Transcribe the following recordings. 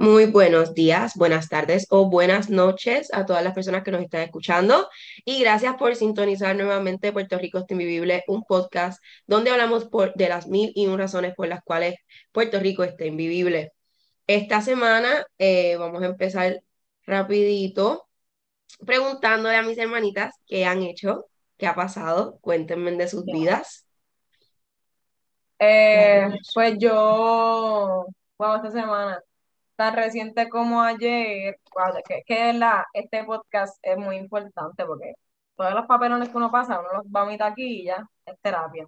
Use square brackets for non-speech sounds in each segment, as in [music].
Muy buenos días, buenas tardes o buenas noches a todas las personas que nos están escuchando y gracias por sintonizar nuevamente Puerto Rico está invivible, un podcast donde hablamos por, de las mil y un razones por las cuales Puerto Rico está invivible. Esta semana eh, vamos a empezar rapidito preguntándole a mis hermanitas qué han hecho, qué ha pasado, cuéntenme de sus vidas. Eh, pues yo, bueno, esta semana tan reciente como ayer, que, que la, este podcast es muy importante porque todos los papelones que uno pasa, uno los va a mi taquilla, es terapia.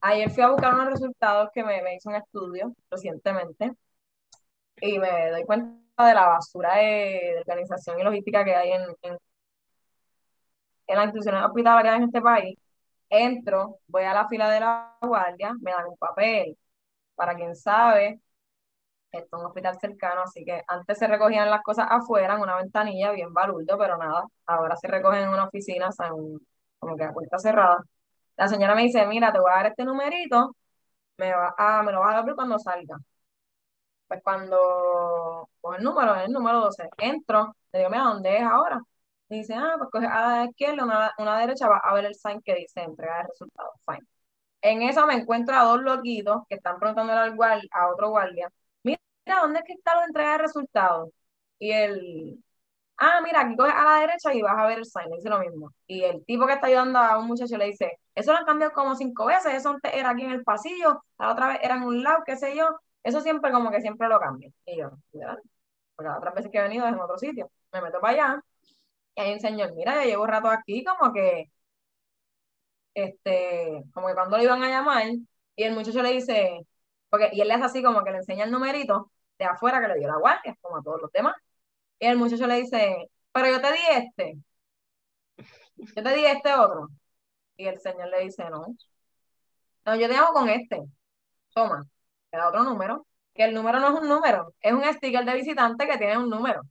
Ayer fui a buscar unos resultados que me, me hizo un estudio recientemente y me doy cuenta de la basura de, organización y logística que hay en, en, en las instituciones hospitalarias en este país. Entro, voy a la fila de la guardia, me dan un papel. Para quien sabe, esto es un hospital cercano, así que antes se recogían las cosas afuera, en una ventanilla, bien balurdo, pero nada, ahora se recogen en una oficina, o sea, como que a puerta cerrada. La señora me dice, mira, te voy a dar este numerito, me, va a, me lo vas a dar cuando salga. Pues cuando coge el número, el número 12, entro, le digo, mira, ¿dónde es ahora? Y dice, ah, pues coge a la izquierda, una, una derecha, va a ver el sign que dice entrega de resultados, fine. En eso me encuentro a dos loquitos que están preguntándole al guardia, a otro guardia, mira, ¿dónde es que está la entrega de resultados? Y el, ah, mira, aquí coges a la derecha y vas a ver el sign, dice lo mismo. Y el tipo que está ayudando a un muchacho le dice, eso lo han cambiado como cinco veces, eso antes era aquí en el pasillo, la otra vez era en un lado, qué sé yo, eso siempre como que siempre lo cambian. Y yo, ¿verdad? Porque las otras veces que he venido es en otro sitio. Me meto para allá y hay un señor, mira, ya llevo un rato aquí, como que, este, como que cuando lo iban a llamar, y el muchacho le dice, porque, y él es así como que le enseña el numerito de afuera que le dio la guardia, como a todos los demás. Y el muchacho le dice, pero yo te di este. Yo te di este otro. Y el señor le dice, no. No, yo te llamo con este. Toma, te da otro número. Que el número no es un número, es un sticker de visitante que tiene un número.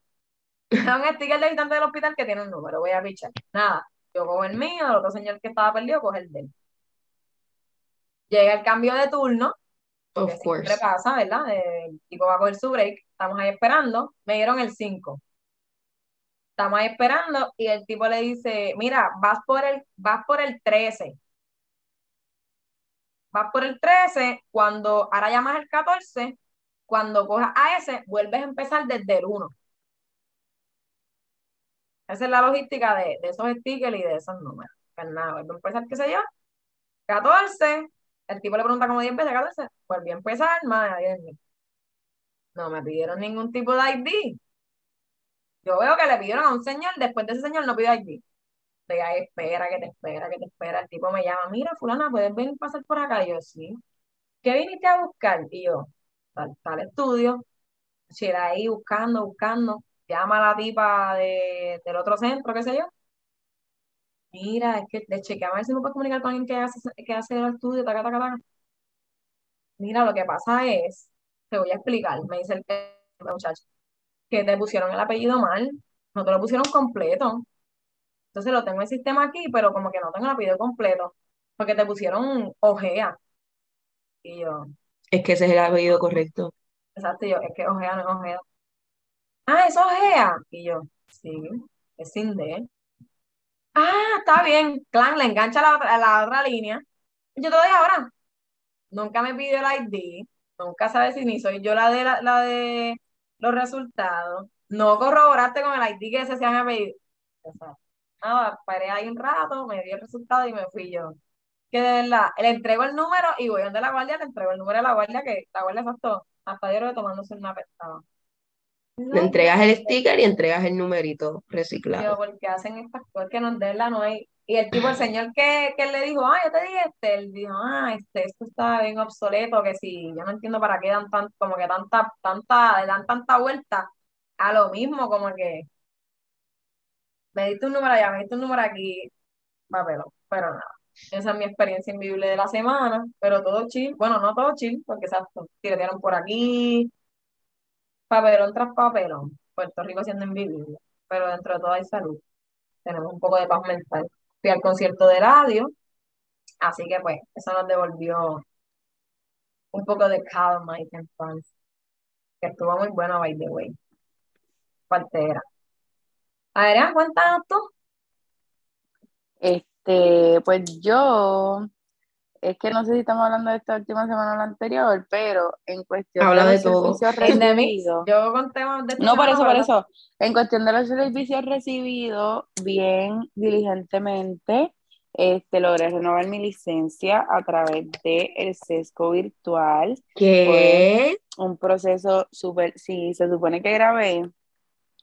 Es un sticker de visitante del hospital que tiene un número. Voy a pichar. Nada, yo cojo el mío, el otro señor que estaba perdido coge el de él. Llega el cambio de turno Of course. siempre pasa, ¿verdad? El tipo va a coger su break, estamos ahí esperando, me dieron el 5. Estamos ahí esperando y el tipo le dice, mira, vas por el, vas por el 13. Vas por el 13, cuando ahora llamas el 14, cuando cojas a ese, vuelves a empezar desde el 1. Esa es la logística de, de esos stickers y de esos números. Pues nada, vuelve a empezar, qué sé yo, 14, el tipo le pregunta como 10 veces, 14, pues bien empezar, madre No me pidieron ningún tipo de ID. Yo veo que le pidieron a un señor, después de ese señor no pidió ID. De ahí espera, que te espera, que te espera. El tipo me llama, mira, fulana, ¿puedes venir a pasar por acá? Y yo, sí. ¿Qué viniste a buscar? Y yo, tal, tal estudio. Si era ahí buscando, buscando. Llama a la tipa de, del otro centro, qué sé yo. Mira, es que de chequear a ver si me puedes comunicar con alguien que hace, que hace el estudio, taca, taca, taca. Mira, lo que pasa es, te voy a explicar, me dice el, muchacho, que te pusieron el apellido mal, no te lo pusieron completo. Entonces lo tengo en el sistema aquí, pero como que no tengo el apellido completo, porque te pusieron Ojea. Y yo. Es que ese es el apellido correcto. Exacto, yo, es que Ojea no es Ojea. Ah, es Ojea. Y yo, sí, es sin D. Ah, está bien. Clan le engancha la otra, la otra línea. Yo te doy ahora. Nunca me pidió el ID. Nunca sabe si ni soy yo la de la, de los resultados. No corroboraste con el ID que ese se han pedido. O sea, nada, paré ahí un rato, me di el resultado y me fui yo. Que de verdad, le entrego el número y voy donde la guardia, le entrego el número de la guardia, que la guardia exacto, hasta yo tomándose una pestada. Le entregas el sticker y entregas el numerito reciclado. porque hacen estas cosas que no, de la no hay. Y el tipo, el señor que, que le dijo, ah, yo te di este, él dijo, ah, este, esto está bien obsoleto, que si yo no entiendo para qué dan tan, como que tanta, tanta, le dan tanta vuelta a lo mismo, como que me diste un número allá, me diste un número aquí, papelo, pero nada. Esa es mi experiencia invivible de la semana, pero todo chill, bueno, no todo chill, porque exacto, tiraron por aquí, papelón tras papelón, Puerto Rico siendo invivible, pero dentro de todo hay salud. Tenemos un poco de paz mental. Fui al concierto de radio, así que pues eso nos devolvió un poco de calma y temperanza. que estuvo muy buena, by the way. Partera. Adrián, cuéntanos tú. Este, pues yo, es que no sé si estamos hablando de esta última semana o la anterior, pero en cuestión Habla de de los todo. de mí, recibidos, yo conté más de esta no, por eso, por eso, en cuestión de los servicios recibidos, bien diligentemente, este, logré renovar mi licencia a través del el sesco virtual. ¿Qué? un proceso súper, sí, se supone que grabé,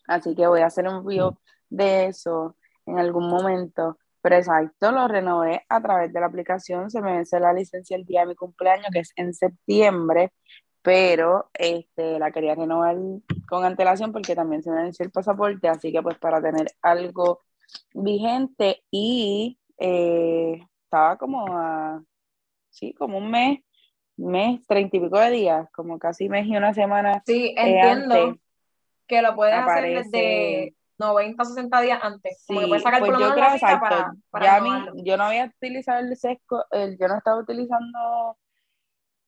así que voy a hacer un video de eso en algún momento, pero exacto, lo renové a través de la aplicación, se me vence la licencia el día de mi cumpleaños, que es en septiembre, pero este, la quería renovar con antelación porque también se me venció el pasaporte, así que pues para tener algo vigente y eh, estaba como a, sí, como un mes, mes, treinta y pico de días, como casi mes y una semana Sí, eh, entiendo antes. que lo puedes hacer desde 90 o 60 días antes. Como que Sí, puedes sacar pues por lo yo menos creo la cita exacto. para, para ya mí, renovarlo. yo no había utilizado el sesco, el- yo no estaba utilizando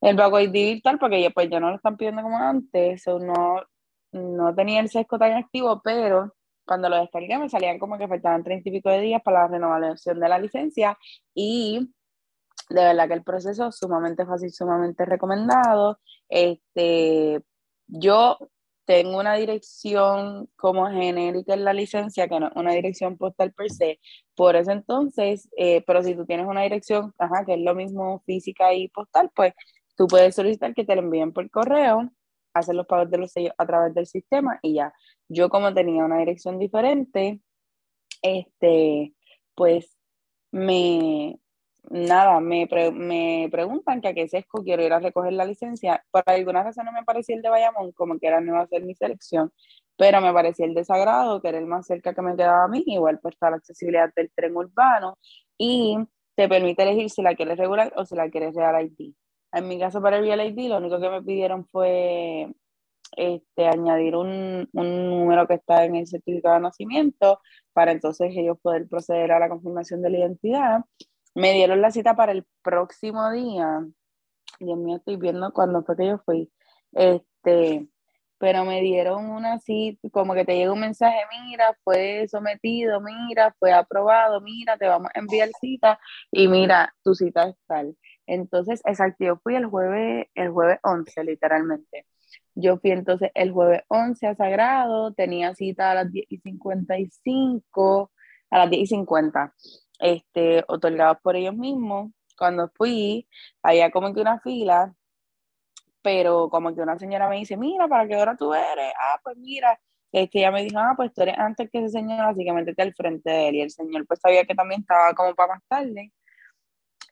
el ID virtual porque ya, pues ya no lo están pidiendo como antes, o no, no tenía el sesco tan activo, pero cuando lo descargué me salían como que faltaban treinta y pico de días para la renovación de la licencia y de verdad que el proceso es sumamente fácil, sumamente recomendado. Este, yo tengo una dirección como genérica en la licencia, que no es una dirección postal per se. Por eso entonces, eh, pero si tú tienes una dirección, ajá, que es lo mismo física y postal, pues tú puedes solicitar que te lo envíen por correo, hacer los pagos de los sellos a través del sistema y ya. Yo como tenía una dirección diferente, este, pues me, nada, me, pre- me preguntan que a qué sesco quiero ir a recoger la licencia. Por alguna razón no me parecía el de Bayamón, como que era no iba a ser mi selección, pero me parecía el de Sagrado, que era el más cerca que me quedaba a mí, igual pues está la accesibilidad del tren urbano y te permite elegir si la quieres regular o si la quieres Real ID. En mi caso para el Real ID lo único que me pidieron fue este, añadir un, un número que está en el certificado de nacimiento para entonces ellos poder proceder a la confirmación de la identidad. Me dieron la cita para el próximo día. Dios mío, estoy viendo cuándo fue que yo fui. Este, pero me dieron una cita, como que te llega un mensaje, mira, fue sometido, mira, fue aprobado, mira, te vamos a enviar cita y mira, tu cita es tal. Entonces, exacto, yo fui el jueves, el jueves 11, literalmente. Yo fui entonces el jueves 11 a Sagrado, tenía cita a las 10 y 55, a las 10 y 50, este, otorgados por ellos mismos. Cuando fui, había como que una fila, pero como que una señora me dice, mira, ¿para qué hora tú eres? Ah, pues mira, este, ella me dijo, ah, pues tú eres antes que ese señor, así que métete al frente de él. Y el señor pues sabía que también estaba como para más tarde.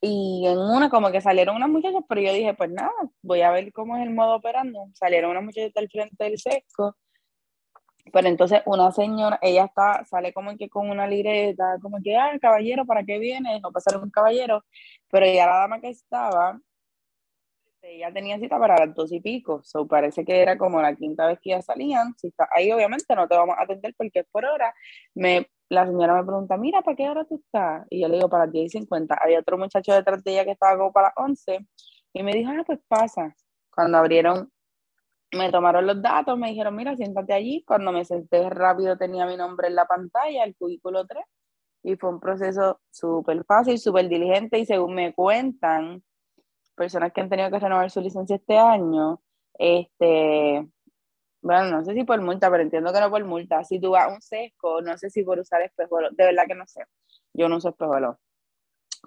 Y en una como que salieron unas muchachas, pero yo dije, pues nada, voy a ver cómo es el modo operando. Salieron unas muchachas al frente del sesco, pero entonces una señora, ella está, sale como que con una libreta, como que, ah, caballero, ¿para qué viene? No pasar un caballero, pero ya la dama que estaba, ella tenía cita para las dos y pico, so parece que era como la quinta vez que ya salían, ahí obviamente no te vamos a atender porque es por hora, me, la señora me pregunta, mira, ¿para qué hora tú estás? Y yo le digo, para las 10 y 50, había otro muchacho detrás de ella que estaba como para las 11, y me dijo, ah, pues pasa, cuando abrieron, me tomaron los datos, me dijeron, mira, siéntate allí, cuando me senté rápido tenía mi nombre en la pantalla, el cubículo 3, y fue un proceso súper fácil, súper diligente, y según me cuentan, personas que han tenido que renovar su licencia este año, este, bueno, no sé si por multa, pero entiendo que no por multa. Si tú vas a un sesco, no sé si por usar espejuelos, de verdad que no sé. Yo no uso espejuelos.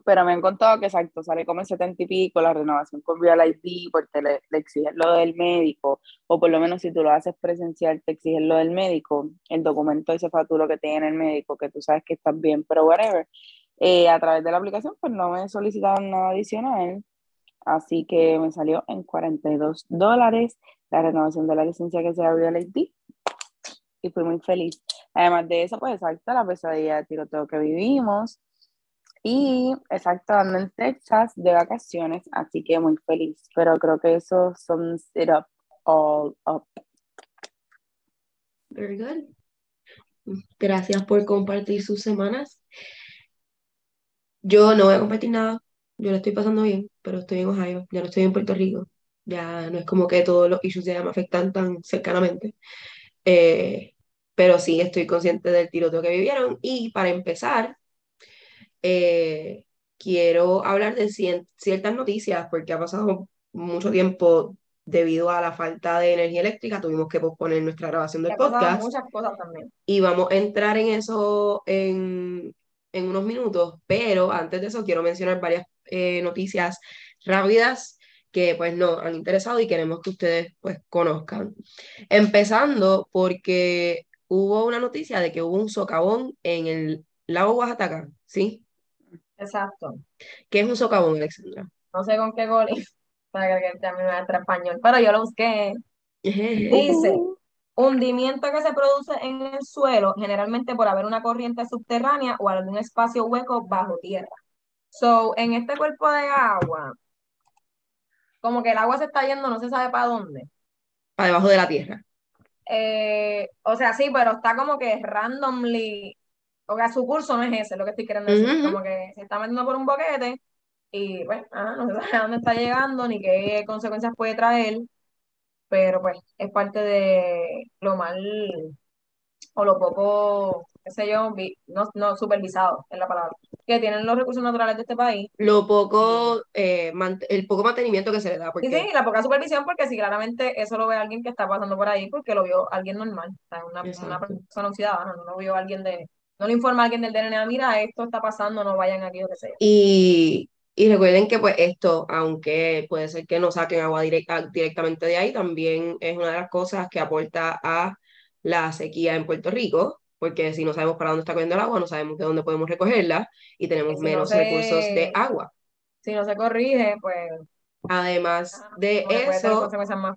Pero me han contado que exacto, sale como el 70 y pico la renovación con Real ID porque le, le exigen lo del médico, o por lo menos si tú lo haces presencial, te exigen lo del médico, el documento ese faturo que tiene el médico, que tú sabes que estás bien, pero whatever. Eh, a través de la aplicación, pues no me solicitaron nada adicional. Así que me salió en 42 dólares la renovación de la licencia que se abrió el ID y fui muy feliz. Además de eso, pues exacto, la pesadilla de tiroteo que vivimos y en Texas de vacaciones, así que muy feliz. Pero creo que eso sums it up all up. Very good. Gracias por compartir sus semanas. Yo no voy a compartir nada. Yo lo estoy pasando bien, pero estoy en Ohio. Yo no estoy en Puerto Rico. Ya no es como que todos los issues allá me afectan tan cercanamente. Eh, pero sí estoy consciente del tiroteo que vivieron. Y para empezar, eh, quiero hablar de ciertas noticias porque ha pasado mucho tiempo debido a la falta de energía eléctrica. Tuvimos que posponer nuestra grabación del podcast muchas cosas también. y vamos a entrar en eso en, en unos minutos, pero antes de eso quiero mencionar varias eh, noticias rápidas que pues nos han interesado y queremos que ustedes pues conozcan. Empezando porque hubo una noticia de que hubo un socavón en el lago Oaxaca, ¿sí? Exacto. ¿Qué es un socavón, Alexandra? No sé con qué gol, [laughs] para que también me maestra español, pero yo lo busqué. Dice, hundimiento que se produce en el suelo, generalmente por haber una corriente subterránea o algún espacio hueco bajo tierra. So, en este cuerpo de agua, como que el agua se está yendo, no se sabe para dónde. Para debajo de la tierra. Eh, o sea, sí, pero está como que randomly, o sea, su curso no es ese, es lo que estoy queriendo decir, como que se está metiendo por un boquete y pues, ajá, no se sabe a dónde está llegando ni qué consecuencias puede traer, pero pues es parte de lo mal o lo poco, qué sé yo, no, no supervisado es la palabra, que tienen los recursos naturales de este país. Lo poco, eh, el poco mantenimiento que se le da, Y porque sí, la poca supervisión, porque si claramente eso lo ve alguien que está pasando por ahí, porque lo vio alguien normal, o sea, una, persona un ciudadano, no lo vio alguien de, no le informa a alguien del DNA, mira, esto está pasando, no vayan aquí o qué sea. Y, y recuerden que pues esto, aunque puede ser que no saquen agua directa, directamente de ahí, también es una de las cosas que aporta a la sequía en Puerto Rico, porque si no sabemos para dónde está corriendo el agua, no sabemos de dónde podemos recogerla y tenemos no menos se- recursos de agua. Si no se corrige, pues Además ajá, de puede tener eso, más.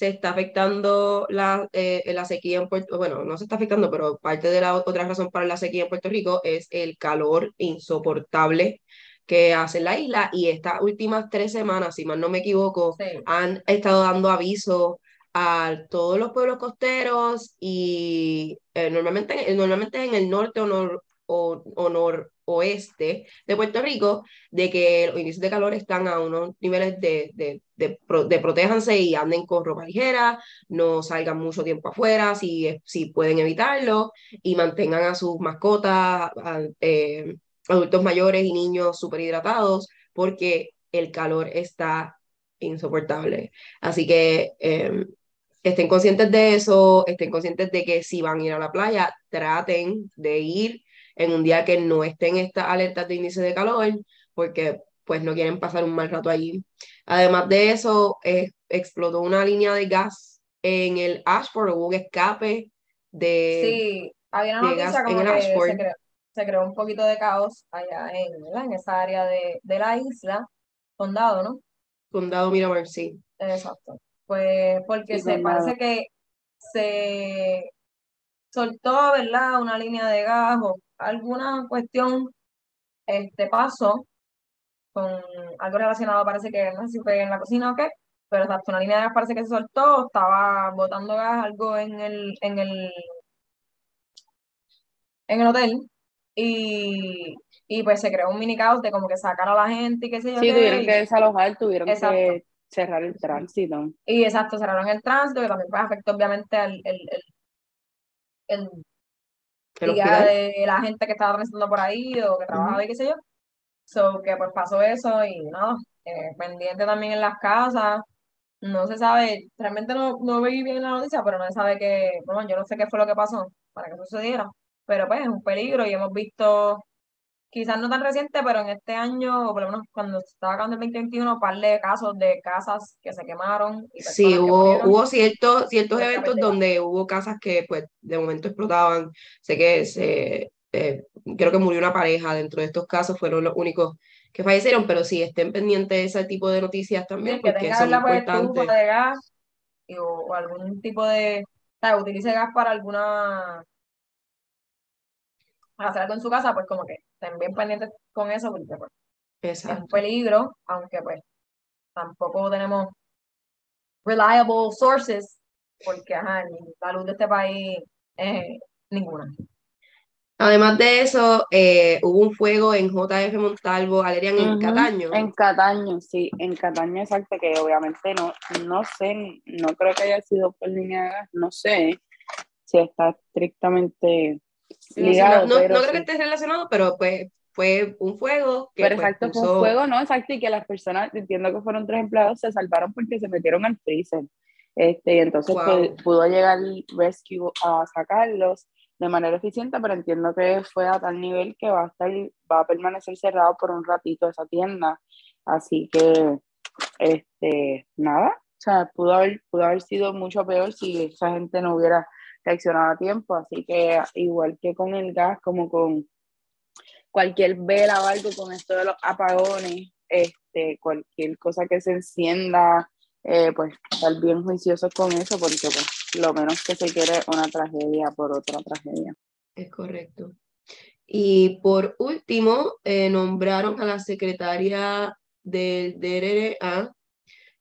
Se está afectando la, eh, la sequía en Puerto bueno, no se está afectando, pero parte de la otra razón para la sequía en Puerto Rico es el calor insoportable que hace la isla y estas últimas tres semanas, si mal no me equivoco, Sí. han estado dando aviso a todos los pueblos costeros y eh, normalmente, normalmente en el norte o, nor- o, o noroeste de Puerto Rico, de que los índices de calor están a unos niveles de, de, de, de protéjanse y anden con ropa ligera, no salgan mucho tiempo afuera si, si pueden evitarlo y mantengan a sus mascotas, eh, adultos mayores y niños súper hidratados porque el calor está insoportable. Así que eh, estén conscientes de eso, estén conscientes de que si van a ir a la playa, traten de ir en un día que no estén estas alertas de índice de calor, porque pues no quieren pasar un mal rato allí. Además de eso, eh, explotó una línea de gas en el Ashford, hubo un escape de... Sí, había una noticia en como el que Ashford. se creó, se creó un poquito de caos allá en, en esa área de, de la isla, condado, ¿no? Condado Miramar, sí. Exacto. Pues porque Sí, se condado. parece que se soltó, ¿verdad? Una línea de gas o alguna cuestión este pasó con algo relacionado, parece que no sé si fue en la cocina o qué, pero exacto, una línea de gas parece que se soltó, estaba botando gas algo en el, en el, en el hotel y, y pues se creó un mini caos de como que sacar a la gente y qué sé yo Sí, qué, tuvieron y- que desalojar, tuvieron Exacto. que cerrar el tránsito. Y exacto, cerraron el tránsito, que también pues, afectó obviamente al el, el, el Hospital. de la gente que estaba transitando por ahí o que trabajaba y qué sé yo. So que pues pasó eso y no, eh, pendiente también en las casas. No se sabe, realmente no, no vi bien la noticia, pero no se sabe que, bueno, yo no sé qué fue lo que pasó para que sucediera. Pero pues es un peligro y hemos visto, quizás no tan reciente, pero en este año, o por lo menos cuando estaba acabando el 2021, un par de casos de casas que se quemaron y Sí, que hubo, murieron. hubo ciertos, ciertos eventos donde hubo casas que pues de momento explotaban. Sé que se, eh, creo que murió una pareja dentro de estos casos, fueron los únicos que fallecieron, pero sí, estén pendientes de ese tipo de noticias Sí, también que porque tenga son pues, importantes. de gas y- o, o algún tipo de, o sea, utilice gas para alguna, para hacer algo en su casa, pues como que estén bien pendientes con eso, porque pues, es un peligro, aunque pues tampoco tenemos reliable sources, porque ajá, la luz de este país es ninguna. Además de eso, eh, hubo un fuego en JF Montalvo, Alerian en Cataño. En Cataño, sí, en Cataño exacto, que obviamente no, no sé, no creo que haya sido por línea de gas, no sé si está estrictamente ligado, no, no- pero no creo que esté relacionado, pero pues fue un fuego que Pero pues, exacto, fue un fuego, ¿no? Exacto, y que las personas, entiendo que fueron tres empleados, se salvaron porque se metieron al freezer. Este, y entonces Wow. pu- pudo llegar el rescue a sacarlos de manera eficiente, pero entiendo que fue a tal nivel que va a estar, va a permanecer cerrado por un ratito esa tienda. Así que, este, nada, o sea, pudo haber, pudo haber sido mucho peor si esa gente no hubiera reaccionado a tiempo. Así que, igual que con el gas, como con cualquier vela con esto de los apagones, este, cualquier cosa que se encienda, eh, pues estar bien juiciosos con eso, porque pues lo menos que se quiere una tragedia por otra tragedia. Es correcto. Y por último, eh, nombraron a la secretaria del DRA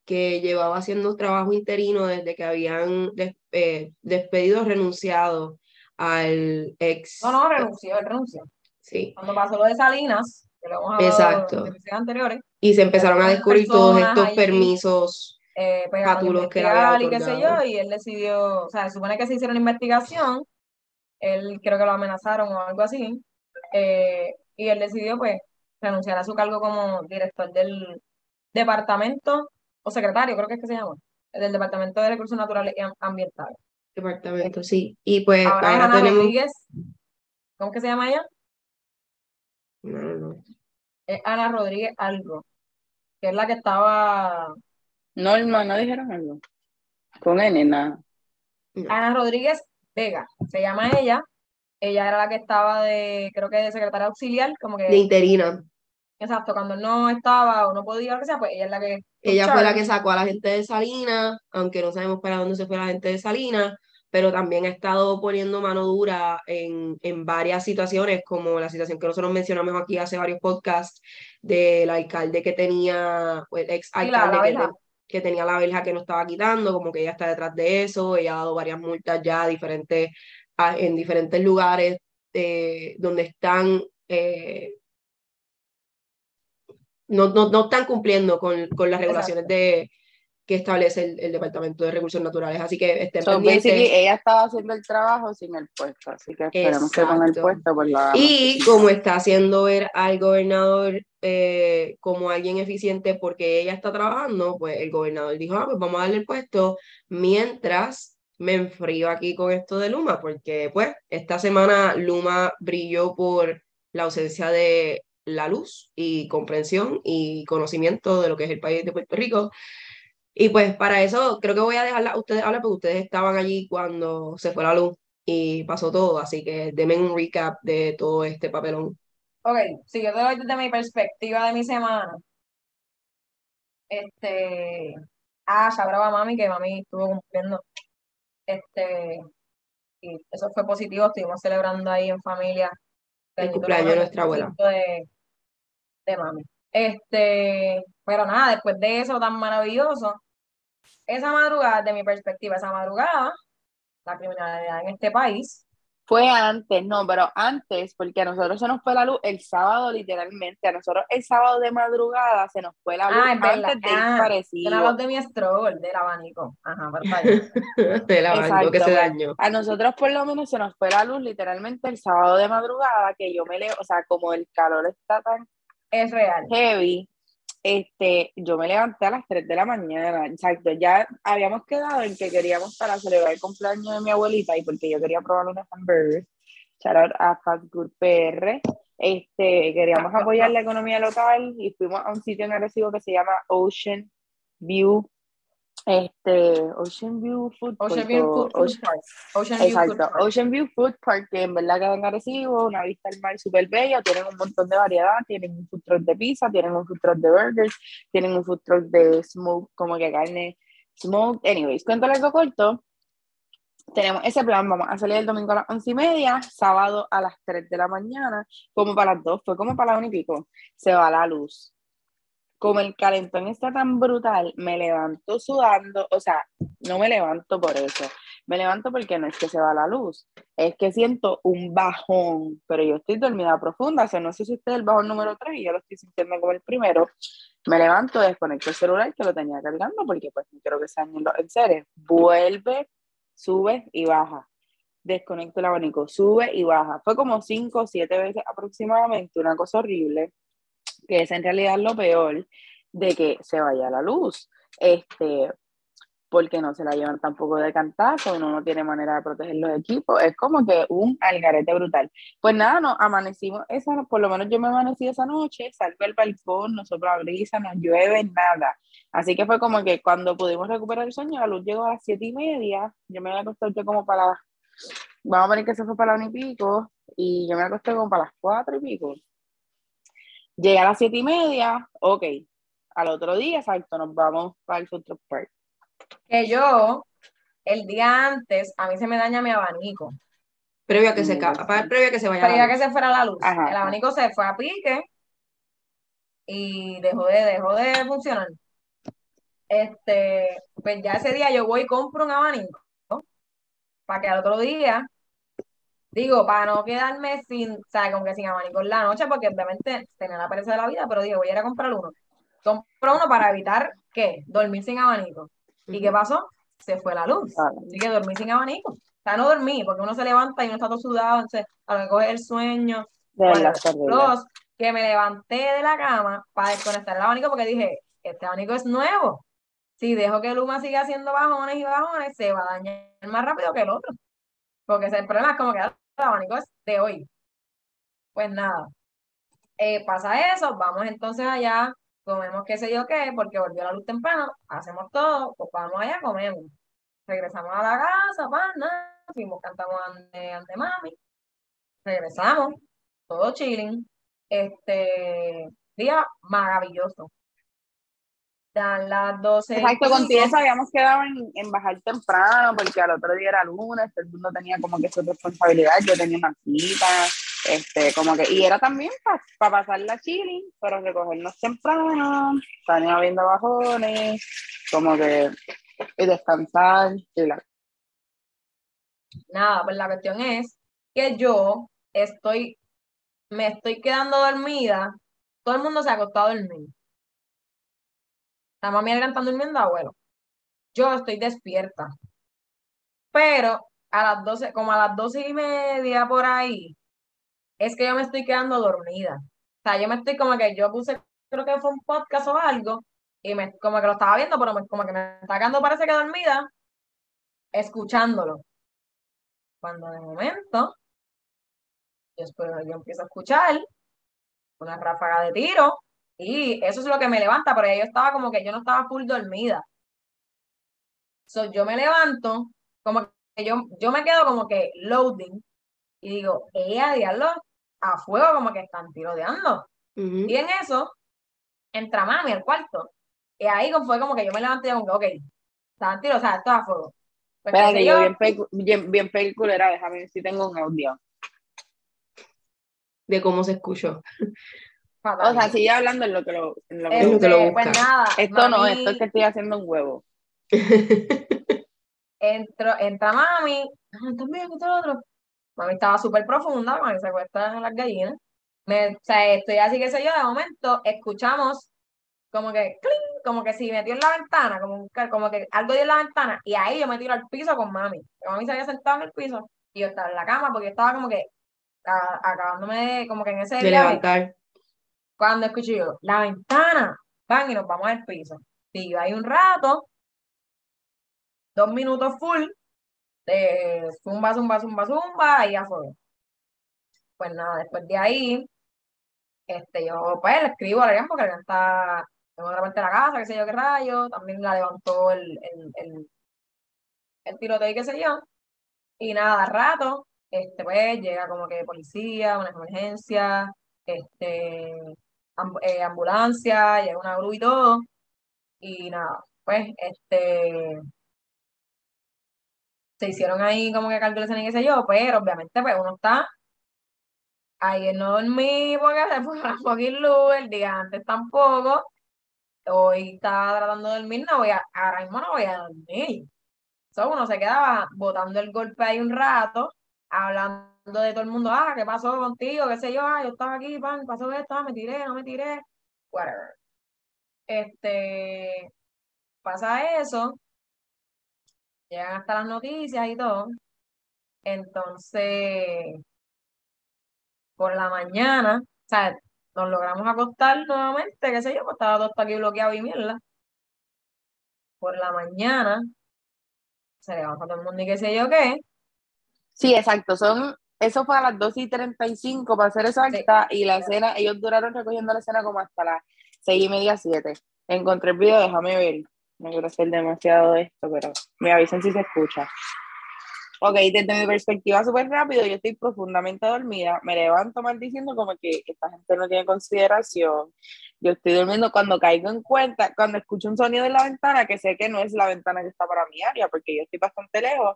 que llevaba haciendo trabajo interino desde que habían eh, despedido renunciado al ex. No, no, renunció, él renunció. Sí. Cuando pasó lo de Salinas, que lo hemos Exacto. en anteriores, Y se empezaron a descubrir todos estos permisos. eh, pues que le había investigar y qué sé otorgado. yo, y él decidió, o sea, se supone que se hicieron una investigación, él creo que lo amenazaron o algo así, eh, y él decidió pues renunciar a su cargo como director del departamento, o secretario, creo que es que se llama, del Departamento de Recursos Naturales y Am- Ambientales. Departamento, sí. Y pues Ahora Ana tenemos. Rodríguez, ¿cómo que se llama ella? No, no, no. Es Ana Rodríguez algo, que es la que estaba, Norma, ¿no dijeron algo? Con N, nada. Ana Rodríguez Vega, se llama ella, ella era la que estaba de, creo que de secretaria auxiliar, como que De interina. Exacto, cuando no estaba o no podía, o lo que sea, pues ella es la que. Ella fue la que sacó a la gente de Salinas, aunque no sabemos para dónde se fue la gente de Salinas, pero también ha estado poniendo mano dura en, en varias situaciones, como la situación que nosotros mencionamos aquí hace varios podcasts del alcalde que tenía, o el ex Sí, la- alcalde la que, te- que tenía la verja que no estaba quitando, como que ella está detrás de eso, ella ha dado varias multas ya diferentes, en diferentes lugares eh, donde están eh, no, no, no están cumpliendo con, con las regulaciones de, que establece el, el Departamento de Recursos Naturales. Así que estén So, pendientes. ella estaba haciendo el trabajo sin el puesto, así que esperemos que con el Exacto. puesto pues hagamos. Y como está haciendo ver al gobernador eh, como alguien eficiente porque ella está trabajando, pues el gobernador dijo, ah, pues vamos a darle el puesto mientras me enfrío aquí con esto de Luma, porque pues esta semana Luma brilló por la ausencia de la luz y comprensión y conocimiento de lo que es el país de Puerto Rico. Y pues para eso creo que voy a dejarla a ustedes hablar porque ustedes estaban allí cuando se fue la luz y pasó todo, así que denme un recap de todo este papelón. Ok, si yo te doy desde mi perspectiva de mi semana, este, ah, ya brava mami, que mami estuvo cumpliendo, este, y eso fue positivo, estuvimos celebrando ahí en familia El cumpleaños de nuestra abuela. De, de mami. Este, pero nada, después de eso tan maravilloso, esa madrugada, de mi perspectiva, esa madrugada, la criminalidad en este país, Fue antes, no, pero antes, porque a nosotros se nos fue la luz el sábado literalmente, a nosotros el sábado de madrugada se nos fue la luz Ah, antes de Ah, parecido. Son hablas de mi stroll, del abanico. Ajá, [laughs] del abanico que se dañó. A nosotros por lo menos se nos fue la luz literalmente el sábado de madrugada, que yo me leo, o sea, como el calor está tan Es real. heavy, este, yo me levanté a las 3 de la mañana, exacto, ya habíamos quedado en que queríamos para celebrar el cumpleaños de mi abuelita y porque yo quería probar unos hamburgers, shout out a Fast Good PR, este, queríamos apoyar la economía local y fuimos a un sitio en Arecibo que se llama Ocean View, este, Ocean View Food Ocean Court View Food, Ocean- Park. Ocean View Food Exacto, Park. Ocean View Food Park, que en verdad queda en Arecibo, una vista al mar súper bella, tienen un montón de variedad, tienen un food truck de pizza, tienen un food truck de burgers, tienen un food truck de smoke, como que carne smoke, anyways, cuento algo corto, tenemos ese plan, vamos a salir el domingo a las once y media, sábado a las 3 de la mañana, como para las 2, fue como para las 1 y pico, se va la luz. Como el calentón está tan brutal, me levanto sudando, o sea, no me levanto por eso. Me levanto porque no es que se va la luz, es que siento un bajón, pero yo estoy dormida profunda, o sea, no sé si este es el bajón número 3 y yo lo estoy sintiendo como el primero. Me levanto, desconecto el celular que lo tenía cargando porque pues no quiero que se dañen los enseres. Vuelve, sube y baja. Desconecto el abanico, sube y baja. Fue como 5 o 7 veces aproximadamente, una cosa horrible, que es en realidad lo peor de que se vaya la luz. Este, porque no se la llevan tampoco de cantazo, uno no tiene manera de proteger los equipos, es como que un algarete brutal. Pues nada, nos amanecimos, esa, por lo menos yo me amanecí esa noche, salgo al balcón, no sopla brisa, no llueve, nada. Así que fue como que cuando pudimos recuperar el sueño, la luz llegó a las siete y media, yo me había acostado yo como para, vamos a ver que se fue para la una y pico, y yo me acosté como para las cuatro y pico. Llegué a las siete y media, ok, al otro día, exacto, nos vamos para el Central Park que yo, el día antes, a mí se me daña mi abanico. Previo a que se, Mm, ca- previo a que se vaya. Previo a que se fuera la luz. Ajá, el abanico se fue a pique y dejó de, dejó de funcionar. Este, pues ya ese día yo voy y compro un abanico ¿no? para que al otro día, digo, para no quedarme sin, o sea, como que sin abanico en la noche, porque obviamente tenía la pereza de la vida, pero digo, voy a ir a comprar uno. Compro uno para evitar, ¿qué? Dormir sin abanico. ¿Y qué pasó? Se fue la luz. Ah, Así que dormí sin abanico. O sea, no dormí, porque uno se levanta y uno está todo sudado, entonces a lo que coge el sueño. de Bueno. Dos, que me levanté de la cama para desconectar el abanico porque dije, este abanico es nuevo. Si dejo que Luma siga haciendo bajones y bajones, se va a dañar más rápido que el otro. Porque ese- el problema es como que abanico es de hoy. Pues nada, eh, pasa eso, vamos entonces allá, comemos qué sé yo qué, porque volvió la luz temprano, hacemos todo, pues vamos allá, comemos. Regresamos a la casa, pan, nada, fuimos, cantamos ante, ante mami, regresamos, todo chilling, este día maravilloso. Dan las 12 y Exacto, contigo habíamos quedado en, en bajar temprano porque al otro día era lunes, todo el mundo tenía como que su responsabilidad, yo tenía una cita, este, como que, y era también para pasar la chilling, pero recogernos temprano, estar viendo bajones, como que, y descansar, y la, Nada, pues la cuestión es que yo estoy, me estoy quedando dormida, todo el mundo se ha acostado a dormir. La mami el están durmiendo, abuelo. Yo estoy despierta. Pero a las 12, como a las doce y media por ahí, es que yo me estoy quedando dormida. O sea, yo me estoy como que yo puse, creo que fue un podcast o algo, y me, como que lo estaba viendo, pero me- como que me está quedando, parece que dormida, escuchándolo. Cuando de momento, yo, yo empiezo a escuchar una ráfaga de tiro, y eso es lo que me levanta, pero yo estaba como que yo no estaba full dormida. So, yo me levanto, como que yo, yo me quedo como que loading, y digo, ella, diablo, a fuego como que están tiroteando. Ujú. Y en eso, entra mami al cuarto. Y ahí fue como que yo me levanté y como que, ok, estaban tiros, o sea, esto es a fuego. Pues, sé yo yo, bien, pelicu- bien, bien peliculera, déjame ver si tengo un audio. De cómo se escuchó. Fatal. O sea, sigue hablando en lo que lo, en lo que lo- lo que lo Este, pues busca. nada, Esto no, esto es que estoy haciendo un huevo. [laughs] entró, entra mami, ah, también esto otro. Mami estaba súper profunda, mami se acuesta en las gallinas. Me, o sea, estoy así que sé yo, de momento escuchamos como que, cling, como que si metió en la ventana, como, como que algo dio en la ventana, y ahí yo me tiro al piso con mami. Mami se había sentado en el piso y yo estaba en la cama porque yo estaba como que a- acabándome de, como que en ese De levantar. Cuando escuché yo, la ventana, van y nos vamos al piso. Y yo ahí un rato, dos minutos full, de zumba, zumba, zumba, zumba, y ya fue. Pues nada, después de ahí, este, yo pues le escribo a Adrián porque Adrián está en otra parte de la casa, qué sé yo qué rayo, también la levantó el, el, el, el tiroteo y qué sé yo. Y nada, al rato, este, pues llega como que policía, una emergencia, este, eh, ambulancia, llega una grúa y todo. Y nada, pues, este, se hicieron ahí como que calculaciones y qué sé yo, pero obviamente pues uno está ayer no dormí porque se fue la fucking luz, el día antes tampoco, hoy estaba tratando de dormir, no voy a, ahora mismo no voy a dormir. So, uno se quedaba botando el golpe ahí un rato, hablando de todo el mundo, ah, ¿qué pasó contigo? ¿Qué sé yo? Ah, yo estaba aquí, pan, pasó esto, ah, me tiré, no me tiré, whatever. Este, pasa eso, llegan hasta las noticias y todo. Entonces, por la mañana, o sea, nos logramos acostar nuevamente, qué sé yo, pues estaba todo aquí bloqueado y mierda. Por la mañana, se levanta todo el mundo y qué sé yo qué. Sí, exacto, son, eso fue a las 2 y 35 para ser exacta, y la cena, ellos duraron recogiendo la cena como hasta las 6 y media, 7. Encontré el video, déjame ver, no quiero hacer demasiado de esto, pero me avisen si se escucha. Ok, desde mi perspectiva súper rápido, yo estoy profundamente dormida, me levanto mal diciendo como que esta gente no tiene consideración, yo estoy durmiendo cuando caigo en cuenta, cuando escucho un sonido en la ventana, que sé que no es la ventana que está para mi área, porque yo estoy bastante lejos,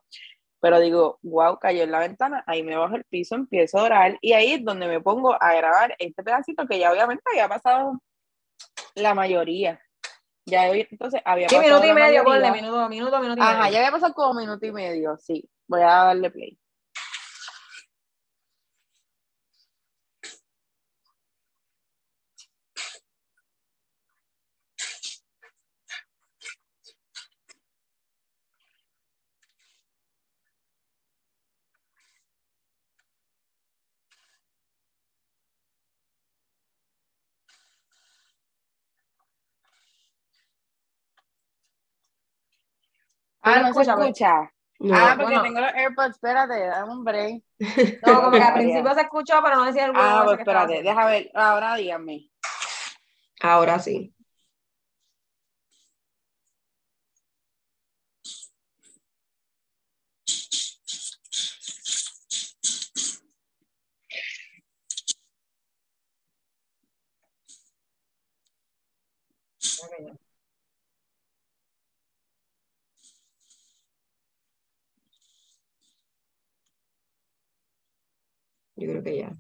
pero digo, wow, cayó en la ventana, ahí me bajo el piso, empiezo a orar, y ahí es donde me pongo a grabar este pedacito que ya obviamente había pasado la mayoría. Ya entonces había Sí, pasado minuto y medio, ponle, minuto, minuto, minuto y Ajá, medio. ya había pasado como minuto y medio, sí. Voy a darle play. Ah, no se pues? escucha. No, ah, porque bueno. tengo los AirPods, espérate, dame un break. [laughs] No, como que al principio se escuchó, pero no decía el huevo Ah, pues espérate, déjame ver, ahora díganme. ahora sí. Ya.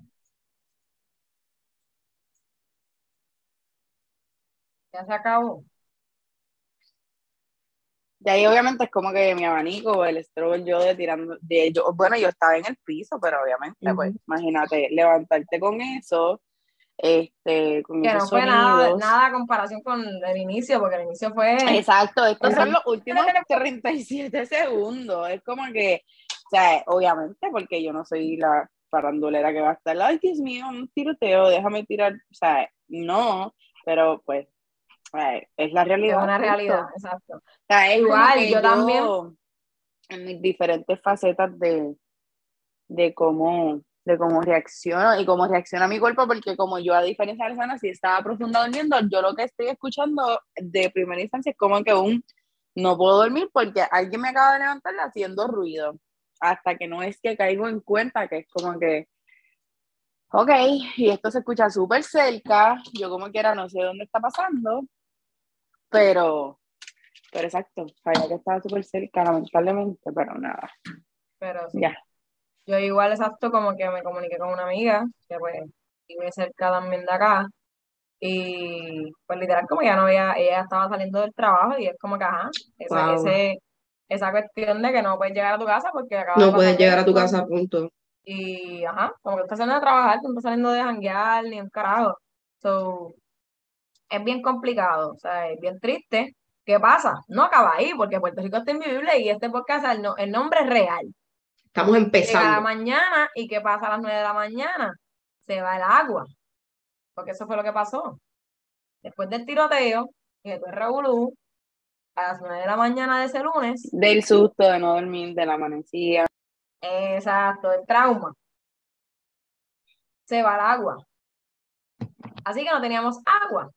Ya se acabó. Y ahí obviamente es como que mi abanico, el strobe, yo de tirando, de yo, bueno, yo estaba en el piso, pero obviamente, pues, imagínate, levantarte con eso, este, con Que no esos fue nada, sonidos. nada a comparación con el inicio, porque el inicio fue. Exacto, estos son los últimos 37 segundos. Es como que, o sea, obviamente, porque yo no soy la farandulera que va a estar, ay, Dios mío, un tiroteo, déjame tirar, o sea, no, pero pues, es la Es realidad. una punto. realidad, exacto. O sea, es Igual, que yo también. En mis diferentes facetas de, de cómo de cómo reacciono y cómo reacciona mi cuerpo, porque como yo, a diferencia de Alessandra, si estaba profunda durmiendo, yo lo que estoy escuchando de primera instancia es como que un no puedo dormir porque alguien me acaba de levantar haciendo ruido, hasta que no es que caigo en cuenta que es como que, ok, y esto se escucha súper cerca, yo como quiera no sé dónde está pasando, pero, pero exacto, sabía que estaba súper cerca, lamentablemente, pero nada, Pero sí. ya. Yo igual, exacto, como que me comuniqué con una amiga, que pues vive cerca también de acá, y pues literal como ya no había, ella estaba saliendo del trabajo y es como que, ajá, ese, Wow. ese, esa cuestión de que no puedes llegar a tu casa porque acaba de No puedes llegar a tu casa, punto. y ajá, como que estás saliendo de trabajar, tú no estás saliendo de janguear ni un carajo, so, es bien complicado, o sea, es bien triste. ¿Qué pasa? No acaba ahí, porque Puerto Rico está invivible y este podcast, el, no- el nombre es real. Estamos Llega la empezando. mañana y ¿qué pasa a las 9 de la mañana? Se va el agua. Porque eso fue lo que pasó. Después del tiroteo, y después revolú, a las 9 de la mañana de ese lunes, Del susto de no dormir, de la amanecida. exacto, el trauma, se va el agua. Así que no teníamos agua.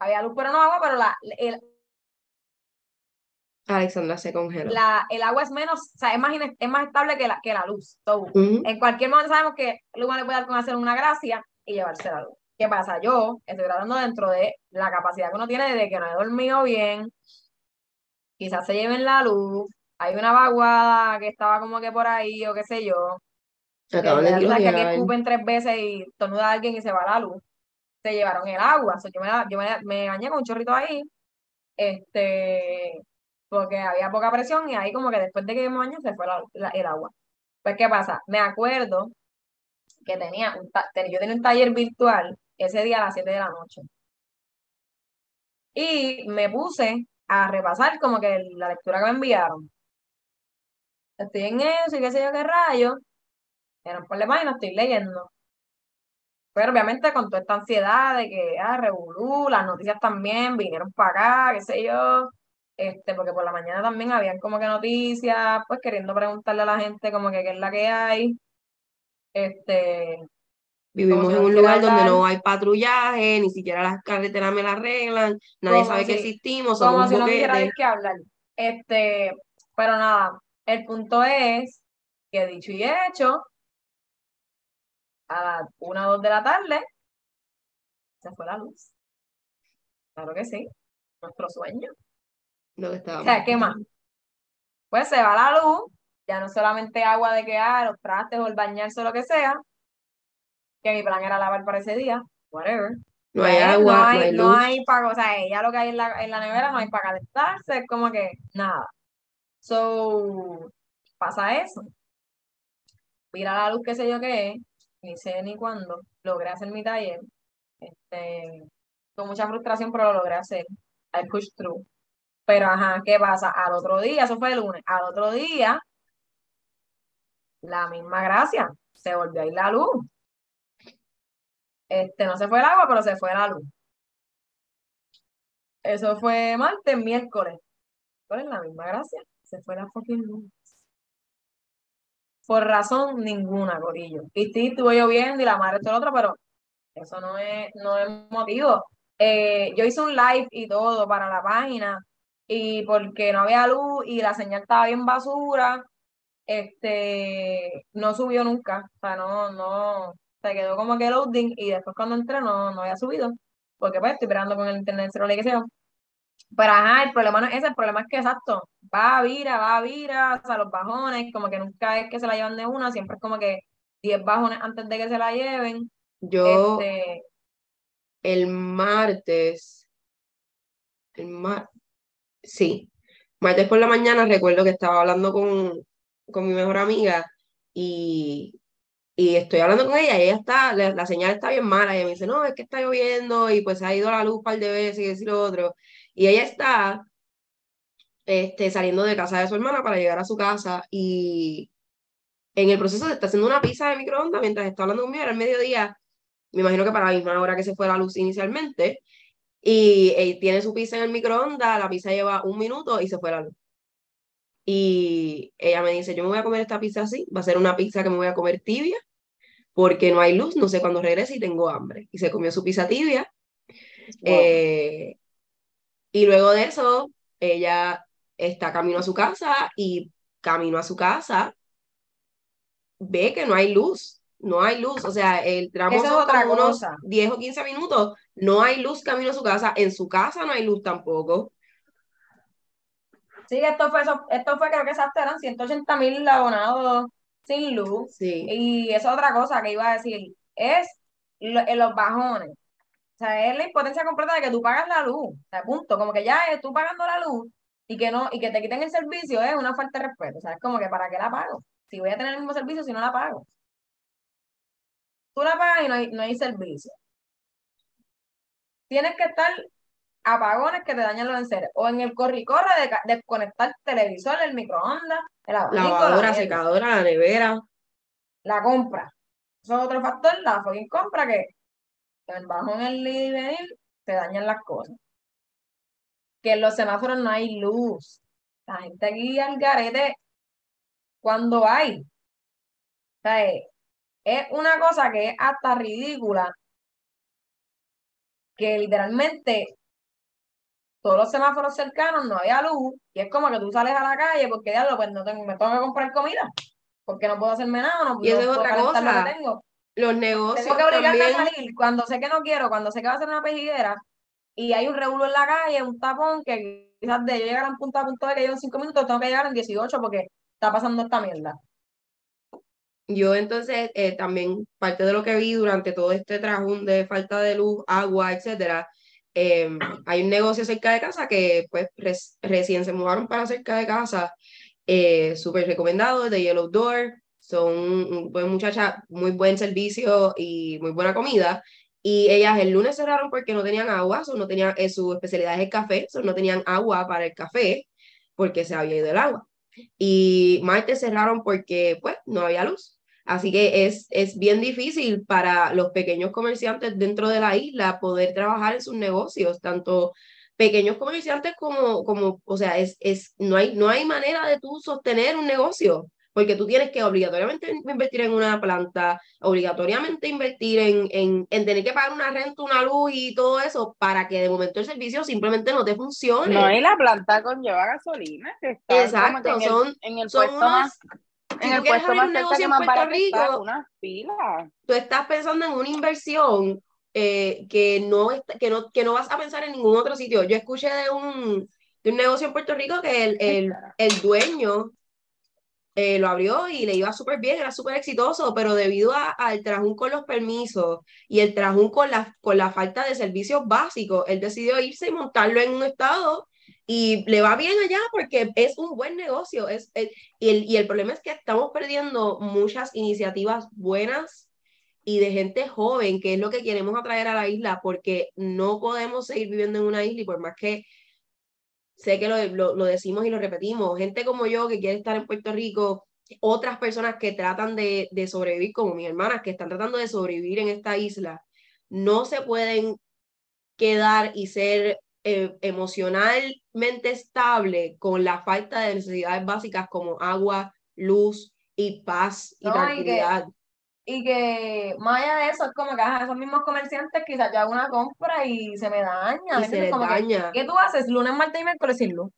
Había luz, pero no agua, pero la, el, Alexandra se congeló. la- el agua es menos, o sea, es más, ine- es más estable que la, que la luz. So. En cualquier momento sabemos que Luma le puede dar con hacer una gracia y llevarse la luz. ¿Qué pasa? Yo estoy tratando dentro de la capacidad que uno tiene de que no he dormido bien, quizás se lleven la luz, hay una vaguada que estaba como que por ahí o qué sé yo, que Acaban de ya tú sabes que escupen tres veces y tornuda a alguien y se va la luz. Se llevaron el agua, yo, me, la- yo me, me bañé con un chorrito ahí, este, porque había poca presión y ahí como que después de que me bañé se fue el agua. Pues, ¿qué pasa? Me acuerdo que tenía un yo tenía un taller virtual ese día a las 7 de la noche. Y me puse a repasar como que la lectura que me enviaron. Estoy en eso y qué sé yo qué rayo. Era un problema y no estoy leyendo. Pero obviamente con toda esta ansiedad de que, ah, revolú, las noticias también vinieron para acá, qué sé yo. Este, porque por la mañana también habían como que noticias, pues queriendo preguntarle a la gente como que qué es la que hay. Este, Vivimos en un lugar donde no hay patrullaje, ni siquiera las carreteras me las arreglan, nadie sabe que existimos, somos como si no que hablar. Este, pero nada, el punto es que dicho y hecho, a las una o dos de la tarde, se fue la luz. Claro que sí, nuestro sueño. Lo que estaba. O sea, ¿qué más? Pues se va la luz, ya no solamente agua de que ah, los trastes o el bañarse o lo que sea, que mi plan era lavar para ese día, whatever. No hay pues, agua, no hay, no hay para, o sea, ya lo que hay en la, en la nevera no hay para calentarse, es como que nada. So, pasa eso. Mira la luz, qué sé yo qué es, ni sé ni cuándo, logré hacer mi taller, este, con mucha frustración, pero lo logré hacer. I push through. Pero ajá, ¿qué pasa? Al otro día, eso fue el lunes, al otro día, la misma gracia, se volvió a ir la luz. Este, no se fue el agua, pero se fue la luz. Eso fue martes, miércoles. ¿Cuál es la misma gracia? Se fue la fucking luz. Por razón ninguna, Corillo. Y sí, estuvo lloviendo y la madre todo el otro, pero eso no es, no es motivo. Eh, yo hice un live y todo para la página y porque no había luz y la señal estaba bien basura, este, no subió nunca, o sea, no, no, se quedó como que loading y después cuando entré no, no había subido, porque pues estoy esperando con el internet cero que sea. Pero ajá, el problema no es ese, el problema es que exacto, va a vira, va a vira, o sea, los bajones, como que nunca es que se la llevan de una, siempre es como que 10 bajones antes de que se la lleven. Yo este, el martes, el mar, sí, martes por la mañana recuerdo que estaba hablando con, con mi mejor amiga y, y estoy hablando con ella y ella está, la, señal está bien mala, y ella me dice, no, es que está lloviendo y pues ha ido la luz un par de veces y decir lo otro, y ella está este, saliendo de casa de su hermana para llegar a su casa y en el proceso se está haciendo una pizza de microondas mientras está hablando conmigo, era el mediodía, me imagino que para la misma hora que se fue la luz inicialmente, y, y tiene su pizza en el microondas, la pizza lleva un minuto y se fue la luz. Y ella me dice, yo me voy a comer esta pizza así, va a ser una pizza que me voy a comer tibia, porque no hay luz, no sé cuándo regrese y tengo hambre. Y se comió su pizza tibia. Eh, y luego de eso, ella está camino a su casa y camino a su casa ve que no hay luz. No hay luz, o sea, el tramo son otra unos 10 o 15 minutos, no hay luz camino a su casa, en su casa no hay luz tampoco. Sí, esto fue, esto fue creo que esas eran 180 mil abonados sin luz. Sí. Y eso es otra cosa que iba a decir, es en los bajones. O sea, es la impotencia completa de que tú pagas la luz. O sea, punto. Como que ya es tú pagando la luz y que no, y que te quiten el servicio es una falta de respeto. O sea, es como que ¿para qué la pago? Si voy a tener el mismo servicio si no la pago. Tú la pagas y no hay, no hay servicio. Tienes que estar apagones que te dañan los enseres. O en el corri-corre de, de, conectar televisor, el microondas, el lavadora, la secadora, la nevera. La compra. Eso es otro factor, la fucking compra que el bajo en el y venir te dañan las cosas. Que en los semáforos no hay luz. La gente aquí al garete cuando hay. O sea, es una cosa que es hasta ridícula que literalmente todos los semáforos cercanos no había luz y es como que tú sales a la calle porque ya lo, pues no tengo, me tengo que comprar comida porque no puedo hacerme nada, no, y eso es otra cosa. tengo. Los negocios tengo que obligarme a salir cuando sé que no quiero, cuando sé que va a ser una pejiguera y hay un revuelo en la calle, un tapón que quizás de yo llegar a un punto a punto de que llevo en cinco minutos, tengo que llegar en 18 porque está pasando esta mierda. Yo entonces eh, también parte de lo que vi durante todo este trajón de falta de luz, agua, etcétera, em, hay un negocio cerca de casa que pues recién se mudaron para cerca de casa, eh, súper recomendado, de Yellow Door, son buenas muchachas, muy buen servicio y muy buena comida. Y ellas el lunes cerraron porque no tenían agua, no tenían, eh, su especialidad es el café, no tenían agua para el café porque se había ido el agua. Y martes cerraron porque pues no había luz. Así que es, es bien difícil para los pequeños comerciantes dentro de la isla poder trabajar en sus negocios, tanto pequeños comerciantes como, como o sea, es, es, no, hay, no hay manera de tú sostener un negocio porque tú tienes que obligatoriamente invertir en una planta, obligatoriamente invertir en, en, en, tener que pagar una renta, una luz y todo eso para que de momento el servicio simplemente no te funcione. No, y la planta conlleva gasolina. Que está Exacto, son, en el son puesto más, en el puesto más negocio en Puerto Rico, una fila. tú estás pensando en una inversión eh, que, no que, no, que no vas a pensar en ningún otro sitio. Yo escuché de un, de un negocio en Puerto Rico que el, el, el dueño eh, lo abrió y le iba súper bien, era súper exitoso, pero debido al trajún con los permisos y el trajún con la, con la falta de servicios básicos, él decidió irse y montarlo en un estado y le va bien allá porque es un buen negocio. Es, y, el, y el problema es que estamos perdiendo muchas iniciativas buenas y de gente joven, que es lo que queremos atraer a la isla, porque no podemos seguir viviendo en una isla y por más que sé que lo, lo, decimos y lo repetimos, gente como yo que quiere estar en Puerto Rico, otras personas que tratan de, de sobrevivir, como mis hermanas, que están tratando de sobrevivir en esta isla, no se pueden quedar y ser eh, emocionalmente estable con la falta de necesidades básicas como agua, luz y paz y tranquilidad y que más allá de eso es como que esos mismos comerciantes quizás yo hago una compra y se me daña. Y se daña. ¿Qué tú haces lunes, martes y miércoles sin luz?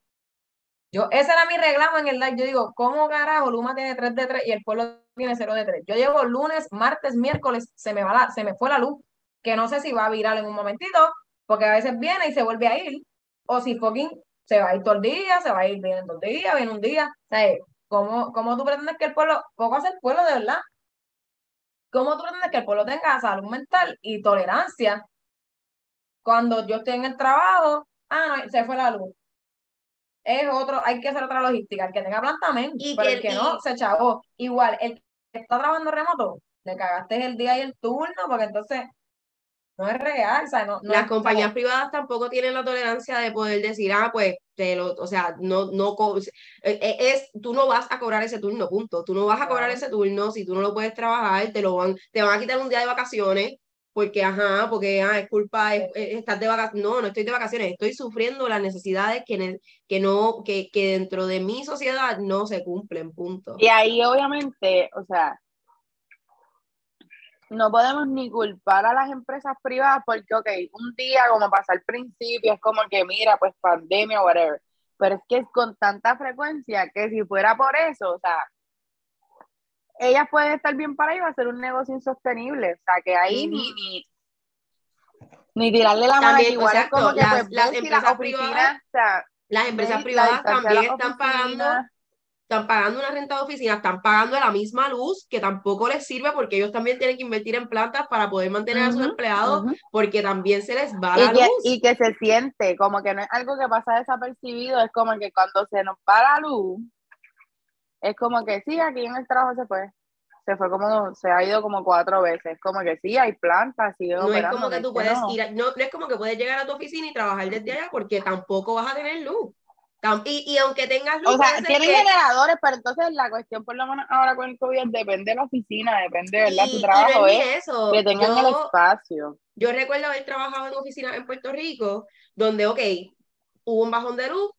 Yo, ese era mi reclamo en el live. Yo digo, ¿cómo carajo Luma tiene 3 de 3 y el pueblo tiene 0 de 3? Yo llevo lunes, martes, miércoles, se me va la, se me fue la luz, que no sé si va a virar en un momentito, porque a veces viene y se vuelve a ir, o si fucking se va a ir todo el día, se va a ir, viene dos días, viene un día. O sea, ¿cómo, ¿cómo tú pretendes que el pueblo, poco hace el pueblo de verdad? ¿Cómo tú pretendes que el pueblo tenga salud mental y tolerancia cuando yo estoy en el trabajo? Ah, no, se fue la luz. Es otro, hay que hacer otra logística. El que tenga plantamento, pero el que no, se chavó. Igual, el que está trabajando remoto, le cagaste el día y el turno, porque entonces no es real. O sea, no, Las compañías privadas tampoco tienen la tolerancia de poder decir, ah, pues, te lo, o sea, no, no, eh, eh, es, tú no vas a cobrar ese turno, punto. Tú no vas a cobrar ese turno si tú no lo puedes trabajar, te lo van, te van a quitar un día de vacaciones, porque, ajá, porque ah, es culpa, es, estás de vacaciones. No, no estoy de vacaciones, estoy sufriendo las necesidades que, que, no, que, que dentro de mi sociedad no se cumplen, punto. Y ahí, obviamente, o sea, no podemos ni culpar a las empresas privadas porque, ok, un día como pasa al principio, es como que, mira, pues pandemia o whatever, pero es que es con tanta frecuencia que si fuera por eso, o sea, ellas pueden estar bien para ellos hacer un negocio insostenible, o sea, que ahí ni, ni, ni, tirarle la mano igual es como que las, pues, las empresas privadas, o sea, las empresas privadas también están pagando están pagando una renta de oficina, están pagando la misma luz que tampoco les sirve porque ellos también tienen que invertir en plantas para poder mantener a sus empleados porque también se les va la luz. Y que se siente como que no es algo que pasa desapercibido, es como que cuando se nos va la luz, es como que sí, aquí en el trabajo se fue. Se fue como, se ha ido como cuatro veces. Como que sí, hay plantas, No es como que tú puedes ir, no, no es como que puedes llegar a tu oficina y trabajar desde allá porque tampoco vas a tener luz. Y, y, aunque tengas luz. O sea, tienen generadores, pero entonces la cuestión, por lo menos ahora con el COVID, depende de la oficina, depende, ¿verdad? tu trabajo es, eso. que tengan el espacio. Yo recuerdo haber trabajado en oficinas en Puerto Rico, donde, ok, hubo un bajón de luz,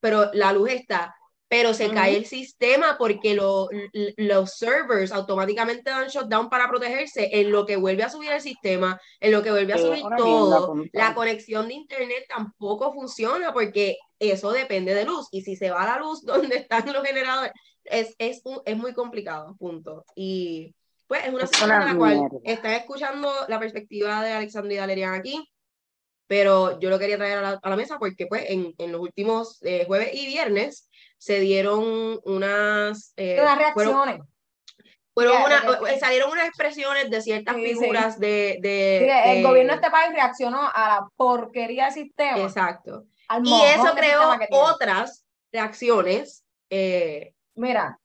pero la luz está pero se cae el sistema porque los servers automáticamente dan shutdown para protegerse, en lo que vuelve a subir el sistema, en lo que vuelve a subir todo. La conexión de internet tampoco funciona porque eso depende de luz y si se va la luz [laughs] donde están los generadores, es, es, es muy complicado, punto. Y pues es una situación en la cual están escuchando la perspectiva de Alexandra y Valerian aquí, pero yo lo quería traer a la, mesa porque pues en, en los últimos eh, jueves y viernes se dieron unas... Eh, reacciones. Fueron Sí, una- porque- eh, salieron unas expresiones de ciertas Sí, figuras de, el gobierno de este país reaccionó a la porquería del sistema. Exacto. Y eso creó otras reacciones eh, Mira,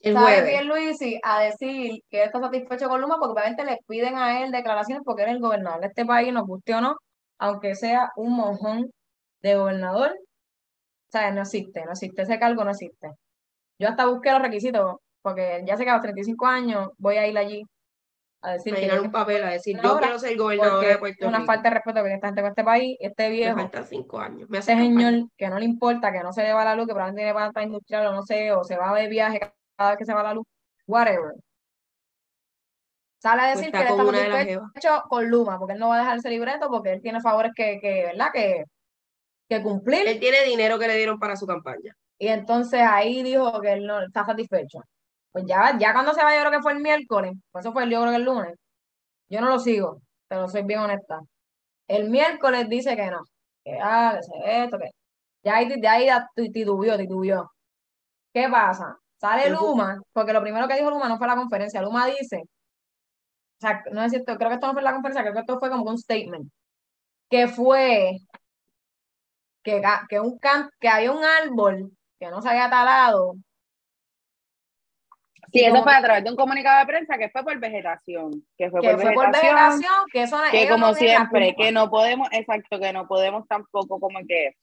el sabe bien Luisi a decir que está satisfecho con Luma porque obviamente le piden a él declaraciones porque él es el gobernador de este país, nos guste o no, aunque sea un mojón de gobernador, o sea, no existe, no existe, ese cargo no existe. Yo hasta busqué los requisitos porque ya sé que a los 35 años voy a ir allí a decir A llenar un papel a decir, yo quiero ser gobernadora porque de es Puerto una Rico. falta de respeto que tiene esta gente con este país, este Me viejo. faltan cinco años. Me hace campaña. señor que no le importa, que no se le va la luz, que probablemente tiene planta industrial o no sé, o se va de viaje cada vez que se va la luz, whatever. Sale a Pues decir está que él está una satisfecho con Luma, porque él no va a dejar ese libreto, porque él tiene favores que, que ¿verdad? Que, que cumplir. Él tiene dinero que le dieron para su campaña. Y entonces ahí dijo que él no está satisfecho. Pues ya, ya cuando se va, yo creo que fue el miércoles, por eso fue el, yo creo que el lunes. Yo no lo sigo, pero soy bien honesta. El miércoles dice que no, que ah, que sé esto, que. Ya ahí, de ahí da- ti- titubeó, titubeó. ¿Qué pasa? Sale Luma, porque lo primero que dijo Luma no fue la conferencia. Luma dice, o sea, no es cierto, creo que esto no fue la conferencia, creo que esto fue como un statement, que fue que, que, un que había un árbol que no se había talado. Sí, eso fue a través de un comunicado de prensa que fue por vegetación, que fue que por fue por vegetación, que eso que no como siempre, que no podemos, exacto, que no podemos tampoco como que,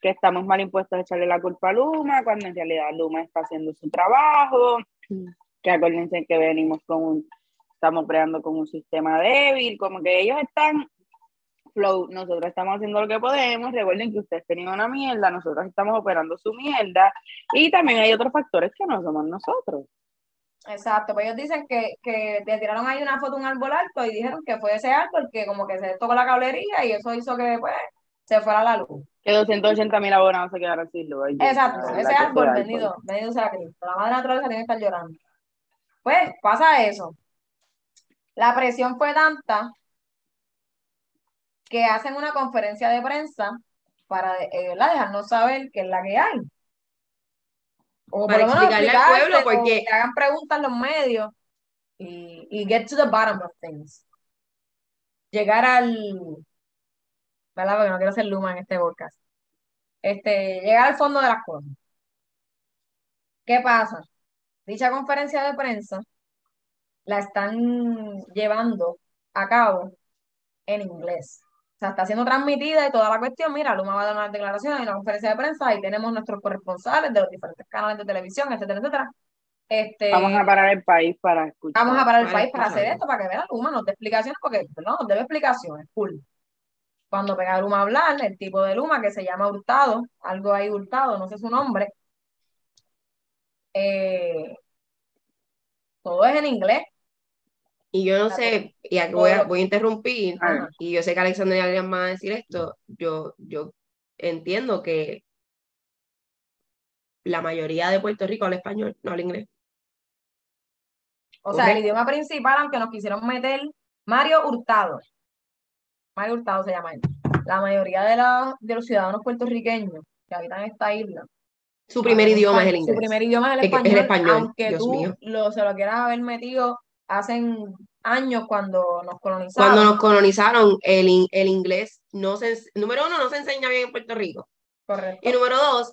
que estamos mal impuestos a echarle la culpa a Luma, cuando en realidad Luma está haciendo su trabajo, que acuérdense que venimos con un, estamos creando con un sistema débil, como que ellos están flow, nosotros estamos haciendo lo que podemos, recuerden que ustedes tenían una mierda, nosotros estamos operando su mierda, y también hay otros factores que no somos nosotros. Exacto, pues ellos dicen que, que le tiraron ahí una foto un árbol alto y dijeron que fue ese árbol que como que se tocó la cablería y eso hizo que pues se fuera la luz. Que 280 mil abonados se quedaron sin luz. Exacto, ese árbol vendido, vendido sea Cristo. La madre naturaleza tiene que estar llorando. Pues pasa eso. La presión fue tanta que hacen una conferencia de prensa para eh, dejarnos saber qué es la que hay. O Para por lo menos explicarle al pueblo, porque- que hagan preguntas los medios y, y get to the bottom of things. Llegar al, ¿verdad? Porque no quiero ser Luma en este podcast. Este, llegar al fondo de las cosas. ¿Qué pasa? Dicha conferencia de prensa la están llevando a cabo en inglés. O sea, está siendo transmitida y toda la cuestión. Mira, Luma va a dar una declaración y una conferencia de prensa y tenemos nuestros corresponsales de los diferentes canales de televisión, etcétera, etcétera. Este, Vamos a parar el país para escuchar. Vamos a parar el Para país para hacer esto, para que vea Luma, nos dé explicaciones, porque no, nos debe explicaciones, cool. Cuando pega Luma a hablar, el tipo de Luma que se llama Hurtado, algo ahí Hurtado, no sé su nombre, eh, todo es en inglés. Y yo no sé, y aquí voy a, voy a interrumpir, y yo sé que Alexander y alguien más va a decir esto, yo, yo entiendo que la mayoría de Puerto Rico habla español, no habla inglés. O sea, el idioma principal, aunque nos quisieron meter, Mario Hurtado. Mario Hurtado se llama él. La mayoría de, la- de los ciudadanos puertorriqueños que habitan esta isla Su primer idioma es el inglés. Su primer idioma es el es español, el español, aunque Dios tú mío. lo, se lo quieras haber metido hace años cuando nos colonizaron. Cuando nos colonizaron, el, el inglés, no se, número uno, no se enseña bien en Puerto Rico. Correcto. Y número dos,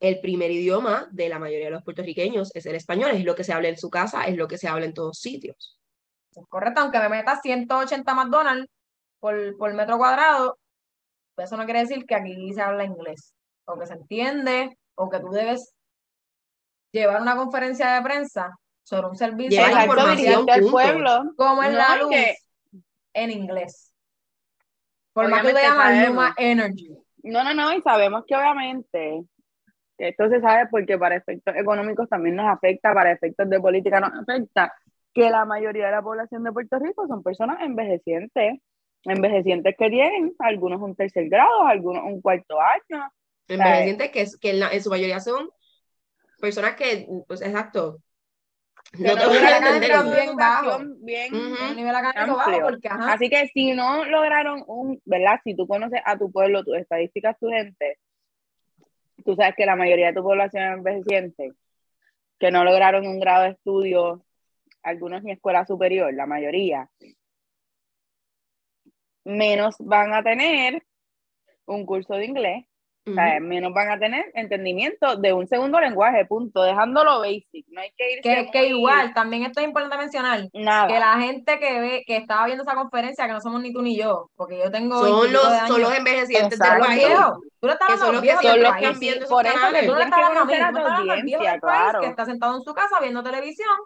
el primer idioma de la mayoría de los puertorriqueños es el español, es lo que se habla en su casa, es lo que se habla en todos sitios. Correcto, aunque me metas 180 McDonald's por, por metro cuadrado, pues eso no quiere decir que aquí se habla inglés, o que se entiende, o que tú debes llevar una conferencia de prensa sobre un servicio Exacto, información, al pueblo. como en No, la luz que- en inglés. Por más que te sabemos. Luma Energy. No, no, no, y sabemos que obviamente esto se sabe porque para efectos económicos también nos afecta, para efectos de política nos afecta, que la mayoría de la población de Puerto Rico son personas envejecientes, envejecientes que tienen algunos un tercer grado, algunos un cuarto año. Envejecientes que, que en, la- en su mayoría son personas que, pues exacto, no Que te no voy a bien bajo. Educación bien nivel académico bajo, amplio. porque ajá, Así que si no lograron un, ¿verdad? Si tú conoces a tu pueblo, tus estadísticas, tu gente, tú sabes que la mayoría de tu población es envejeciente. que no lograron un grado de estudio, algunos ni escuela superior, la mayoría, menos van a tener un curso de inglés, o sea, menos van a tener entendimiento de un segundo lenguaje, punto, dejándolo basic, no hay que ir que, que igual, también esto es importante mencionar, nada. que la gente que ve, que estaba viendo esa conferencia, que no somos ni tú ni yo, porque yo tengo Son 20 los, de son años. los envejecientes del país. Tú le estás Que hablando son a los que están país. que viendo esos por eso canales. que Tú le tienes estás que hablando a mí, conocer a tú tu le estás hablando al viejo del país que está sentado en su casa viendo televisión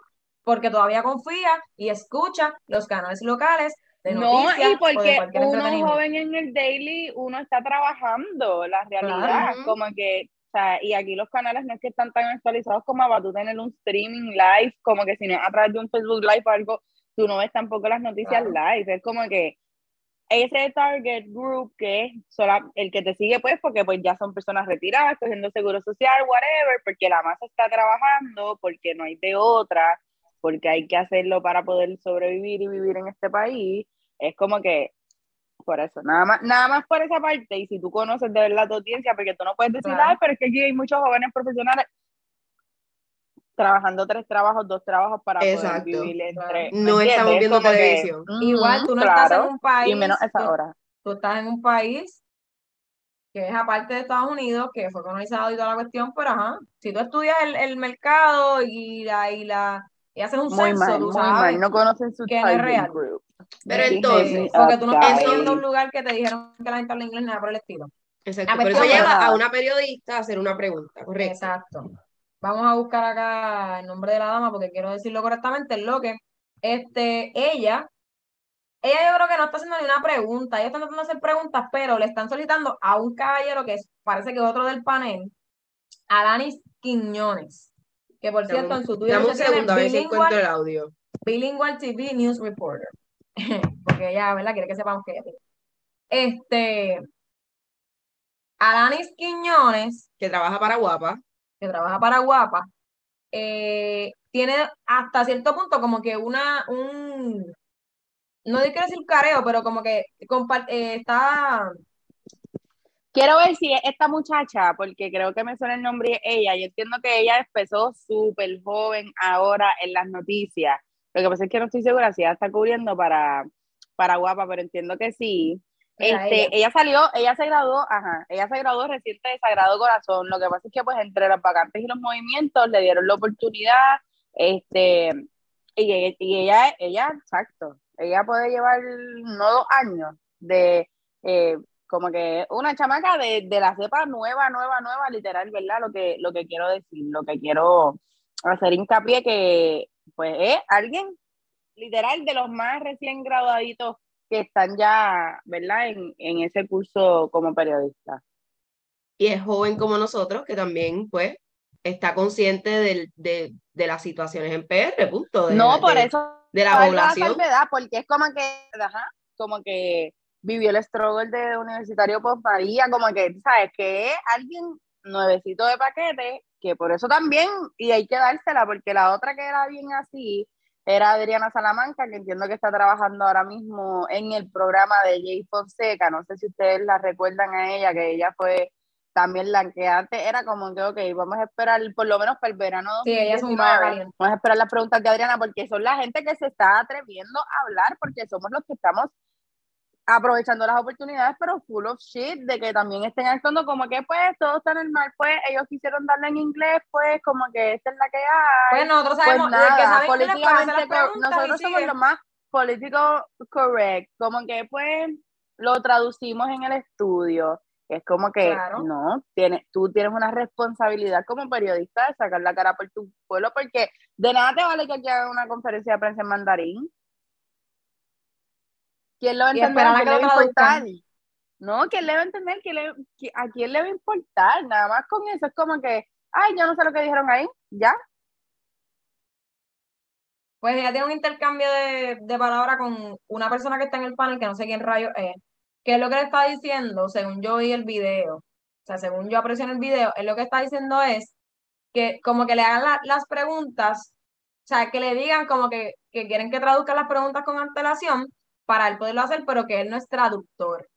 porque todavía confía y escucha los canales locales de No, y o de porque uno joven en el daily, uno está trabajando, la realidad, como que, o sea, y aquí los canales no es que están tan actualizados como para tú tener un streaming live, como que si no es a través de un Facebook Live o algo, tú no ves tampoco las noticias live, es como que ese target group que es sola- el que te sigue pues porque pues ya son personas retiradas, cogiendo seguro social, whatever, porque la masa está trabajando, porque no hay de otra, porque hay que hacerlo para poder sobrevivir y vivir en este país, es como que por eso, nada más, nada más por esa parte, y si tú conoces de verdad tu audiencia, porque tú no puedes decir, Claro. ay, pero es que aquí hay muchos jóvenes profesionales trabajando tres trabajos, dos trabajos para Exacto. poder vivir entre. ¿me No estamos viendo Como que, televisión. ujú, Igual tú no estás claro, en un país, Y menos esa tú- hora. tú estás en un país que es aparte de Estados Unidos, que fue colonizado y toda la cuestión, pero ajá, si tú estudias el, el mercado y la, y la, y haces un Muy censo, mal, tú muy sabes mal. No conocen su que no es real. group. Pero entonces, porque tú no yendo a un lugar que te dijeron que la gente habla inglés, nada por el estilo. Exacto. La Por eso lleva a una periodista a hacer una pregunta, correcto. Exacto. Vamos a buscar acá el nombre de la dama porque quiero decirlo correctamente. Lo que, este, ella, ella yo creo que no está haciendo ni una pregunta. Ella está tratando de hacer preguntas, pero le están solicitando a un caballero que es- parece que es otro del panel, Alanis Quiñones, que por Dame cierto en su Twitter Dame un segundo a ver si encuentro el audio. bilingual TV News Reporter. [laughs] porque ella, ¿verdad? Quiere que sepamos que ella tiene. Este, Alanis Quiñones Que trabaja para Guapa. que trabaja para Guapa, eh, tiene hasta cierto punto como que una, un, no quiero decir careo, pero como que eh, está, Quiero ver si es esta muchacha, porque creo que me suena el nombre de ella. Yo entiendo que ella empezó súper joven ahora en las noticias. Lo que pasa es que no estoy segura si ella está cubriendo para, para Guapa, pero entiendo que sí. Este, ella. ella. salió, ella se graduó, ajá, ella se graduó reciente de Sagrado Corazón. Lo que pasa es que pues entre las vacantes y los movimientos le dieron la oportunidad, este, y, ella- y ella, ella, exacto, ella puede llevar no dos años de eh, como que una chamaca de, de la cepa nueva, nueva, nueva, literal, ¿verdad? Lo que, lo que quiero decir, lo que quiero hacer hincapié que pues es alguien literal de los más recién graduaditos que están ya, ¿verdad? En, en ese curso como periodista. Y es joven como nosotros, que también, pues, está consciente del- de, de las situaciones en PR, punto. De, No, por de- eso de la población. salvedad, porque es como que, ajá, como que vivió el struggle de universitario post María, como que, ¿sabes? Que es alguien nuevecito de paquete, que por eso también, y hay que dársela, porque la otra que era bien así, era Adriana Salamanca, que entiendo que está trabajando ahora mismo en el programa de Jay Fonseca, no sé si ustedes la recuerdan a ella, que ella fue también la que antes era como que, ok, vamos a esperar por lo menos para el verano sí, ella es un mago 2019. caliente. Vamos a esperar las preguntas de Adriana porque son la gente que se está atreviendo a hablar porque somos los que estamos aprovechando las oportunidades, pero full of shit, de que también estén actuando como que pues todo está normal, pues ellos quisieron darle en inglés, pues como que esta es la que hay. Pues nosotros Pues sabemos, que nada, sabe inglés, hace las políticamente, preguntas nosotros somos sigue. lo más político correct, como que pues lo traducimos en el estudio. Es como que Claro. no, tienes, tú tienes una responsabilidad como periodista de sacar la cara por tu pueblo, porque de nada te vale que aquí hagan una conferencia de prensa en mandarín. ¿Quién lo va a entender? ¿Quién le va a importar? traduzcan. No, ¿quién le va a entender? ¿Quién le- ¿A quién le va a importar? Nada más con eso es como que, ay, yo no sé lo que dijeron ahí, ya. Pues ella tiene un intercambio de, de palabras con una persona que está en el panel, que no sé quién rayo es, que es lo que le está diciendo, según yo vi el video, o sea, según yo aprecio en el video, es lo que está diciendo es que como que le hagan la- las preguntas, o sea, que le digan como que, que quieren que traduzca las preguntas con antelación para él poderlo hacer, pero que él no es traductor.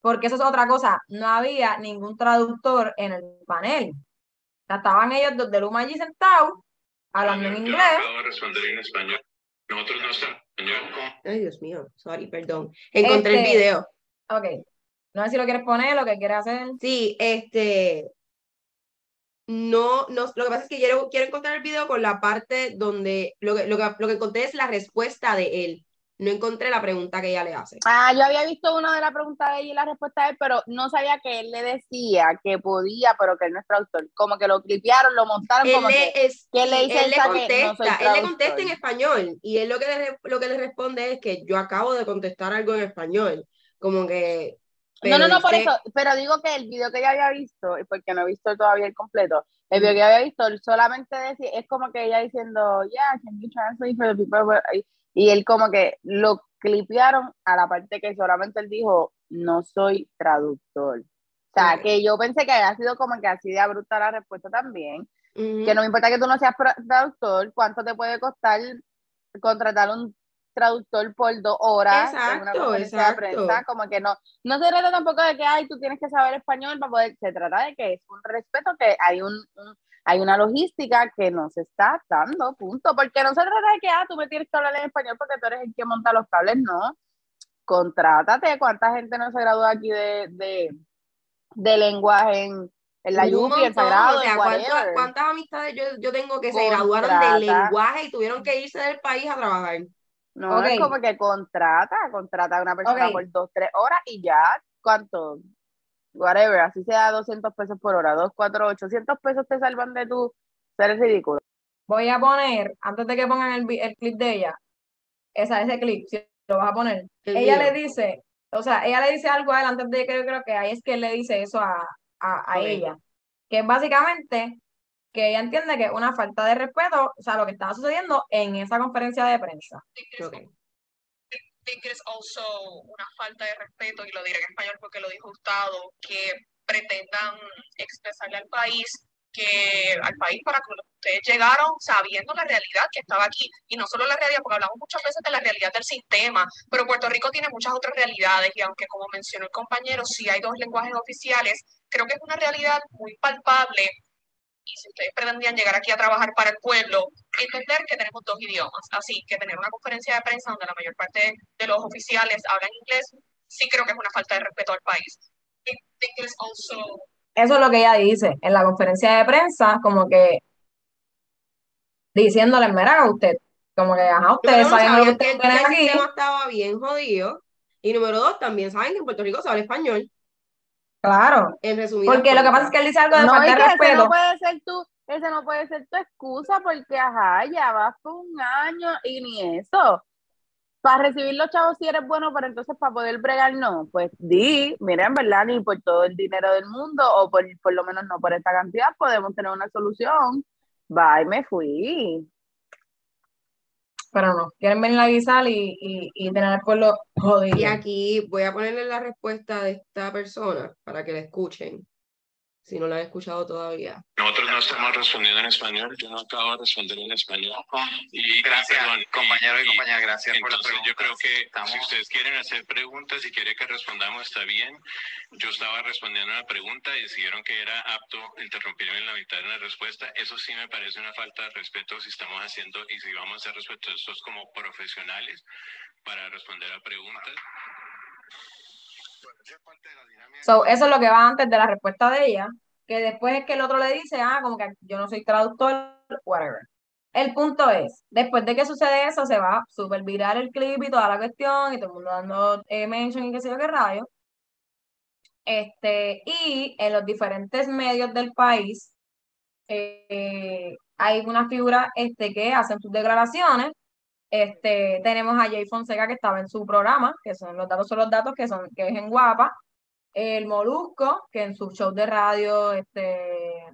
Porque eso es otra cosa, no había ningún traductor en el panel. O sea, estaban ellos dos de Luma allí sentados hablando en inglés. acabo de responder en español. Nosotros no estamos en español. Ay, Dios mío, sorry, perdón. Encontré el Este- video. Ok. No sé si lo quieres poner, lo que quieres hacer. Sí, este. No, no, lo que pasa es que quiero, quiero encontrar el video con la parte donde lo que, lo que, lo que encontré es la respuesta de él. No encontré la pregunta que ella le hace. Ah, yo había visto una de las preguntas de ella y la respuesta de él, pero no sabía que él le decía que podía, pero que él no es traductor. Como que lo clipearon, lo montaron, Él como le, que es, que le sí, dice él le esa que no contesta, él le contesta en español y él lo que le, lo que le responde es que yo acabo de contestar algo en español. Como que. No, no, no, por dice- eso, pero digo que el video que ella había visto, porque no he visto todavía el completo, el video que había visto, él solamente decía, es como que ella diciendo, yeah, can you translate for the people? Who-" Y- él como que lo clipearon a la parte que solamente él dijo, no soy traductor. O sea, que yo pensé que había sido como que así de abrupta la respuesta también, que no me importa que tú no seas traductor, cuánto te puede costar contratar un traductor por dos horas en una Exacto, conferencia de exacto. prensa, como que no, no se trata tampoco de que ay, tú tienes que saber español para poder, se trata de que es un respeto, que hay un, un- hay una logística que no se está dando, punto, porque no se trata de que ah, tú me tienes que hablar en español porque tú eres el que monta los cables, no, contrátate, cuánta gente no se gradúa aquí de, de, de lenguaje en, en la Yupi, montón, Sagrado, o sea, ¿cuántas, amistades yo, yo tengo que se graduaron de lenguaje y tuvieron que irse del país a trabajar? No, es como que contrata, contrata a una persona por dos, tres horas y ya, ¿cuánto? Whatever, así sea 200 pesos por hora, 2, 4, 800 pesos te salvan de tu ser ridículo. Voy a poner, antes de que pongan el, el clip de ella, esa, ese clip, si lo vas a poner. El ella le dice, o sea, ella le dice algo a él antes de que yo creo que ahí es que él le dice eso a, a, a ella. Que es básicamente que ella entiende que es una falta de respeto, o sea, lo que estaba sucediendo en esa conferencia de prensa. Ok. Think es also una falta de respeto, y lo diré en español porque lo dijo Hurtado, que pretendan expresarle al país que al país para que ustedes llegaron sabiendo la realidad que estaba aquí. Y no solo la realidad porque hablamos muchas veces de la realidad del sistema pero Puerto Rico tiene muchas otras realidades y aunque como mencionó el compañero sí hay dos lenguajes oficiales creo que es una realidad muy palpable y si ustedes pretendían llegar aquí a trabajar para el pueblo, entender que tenemos dos idiomas. Así que tener una conferencia de prensa donde la mayor parte de los oficiales hablan inglés, sí creo que es una falta de respeto al país. Also Eso es lo que ella dice en la conferencia de prensa, como que diciéndole, mira, usted, como que, ajá, ustedes saben lo que ustedes tienen el aquí. sistema estaba bien jodido. Y número dos, también saben que en Puerto Rico se habla español. Claro, En resumidas porque lo que pasa es que él dice algo de No, falta de que ese respeto. no puede ser tu, ese no puede ser tu excusa porque, ajá, ya vas por un año y ni eso. Para recibir los chavos si eres bueno, pero entonces para poder bregar no. Pues di, mira, en verdad, ni por todo el dinero del mundo o por, por lo menos no por esta cantidad podemos tener una solución. Bye, me fui. Pero no, quieren venir a guisar y, y, y tener al pueblo jodido. Y aquí voy a ponerle la respuesta de esta persona para que la escuchen, si no la han escuchado todavía. Nosotros no estamos respondiendo en español. Yo no acabo de responder en español. Y Gracias, perdón, compañero y compañera, gracias por la pregunta. yo creo que Estamos- si ustedes quieren hacer preguntas y quieren que respondamos está bien. Yo estaba respondiendo una pregunta y decidieron que era apto interrumpirme en la mitad de una respuesta. Eso sí me parece una falta de respeto si estamos haciendo y si vamos a ser respetuosos como profesionales para responder a preguntas. So, eso es lo que va antes de la respuesta de ella, que después es que el otro le dice, ah, como que yo no soy traductor, whatever. El punto es, después de que sucede eso, se va a super viral el clip y toda la cuestión, y todo el mundo dando eh, mention y qué sé yo qué rayo. Este, y en los diferentes medios del país eh, hay una figura este, que hacen sus declaraciones. Este, tenemos a Jay Fonseca que estaba en su programa, que son los datos son los datos, que son, que es en Guapa el Molusco, que en su show de radio, este,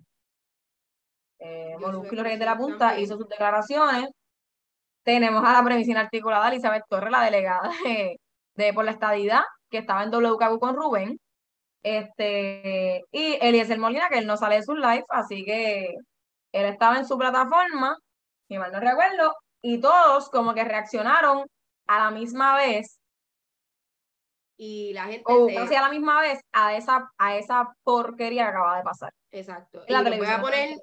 eh, Molusco y Reyes de la Punta, también. hizo sus declaraciones. Tenemos a la premisina articulada Elizabeth Torres, la delegada de, de por la estadidad, que estaba en WKQ con Rubén. Este, y Eliezer Molina, que él no sale de sus live, así que él estaba en su plataforma, si mal no recuerdo, y todos como que reaccionaron a la misma vez Y la gente o se- casi a la misma vez a esa, a esa porquería que acaba de pasar. Exacto. en la y les voy a poner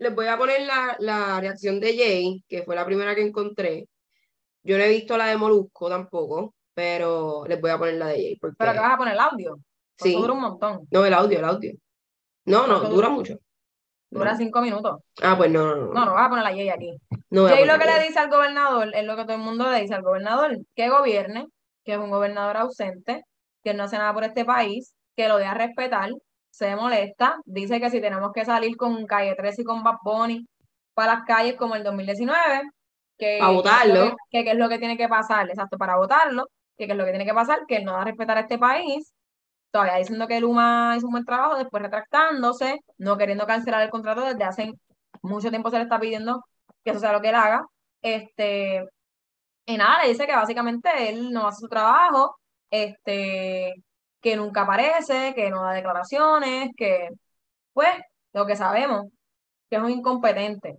les voy a poner la, la reacción de Jay, que fue la primera que encontré. Yo no he visto la de Molusco tampoco, pero les voy a poner la de Jay. Porque... Pero que vas a poner el audio. Sí. Dura un montón. No, el audio, el audio. No, no, ¿Cuánto dura dura? mucho. Dura No. cinco minutos. Ah, pues no, no, no. No, no vas a poner la Jay aquí. No Jay lo que le dice al gobernador es lo que todo el mundo le dice al gobernador, que gobierne, que es un gobernador ausente, que no hace nada por este país, que lo deja respetar, se molesta, dice que si tenemos que salir con Calle 13 y con Bad Bunny para las calles como el 2019, que, lo votarlo. que, que qué es lo que tiene que pasar, exacto, para votarlo, que qué es lo que tiene que pasar, que él no va a respetar a este país, todavía diciendo que Luma hizo un buen trabajo, después retractándose, no queriendo cancelar el contrato desde hace mucho tiempo se le está pidiendo que eso sea lo que él haga. Este, y nada, le dice que básicamente él no hace su trabajo, este, que nunca aparece, que no da declaraciones, que, pues, lo que sabemos, que es un incompetente.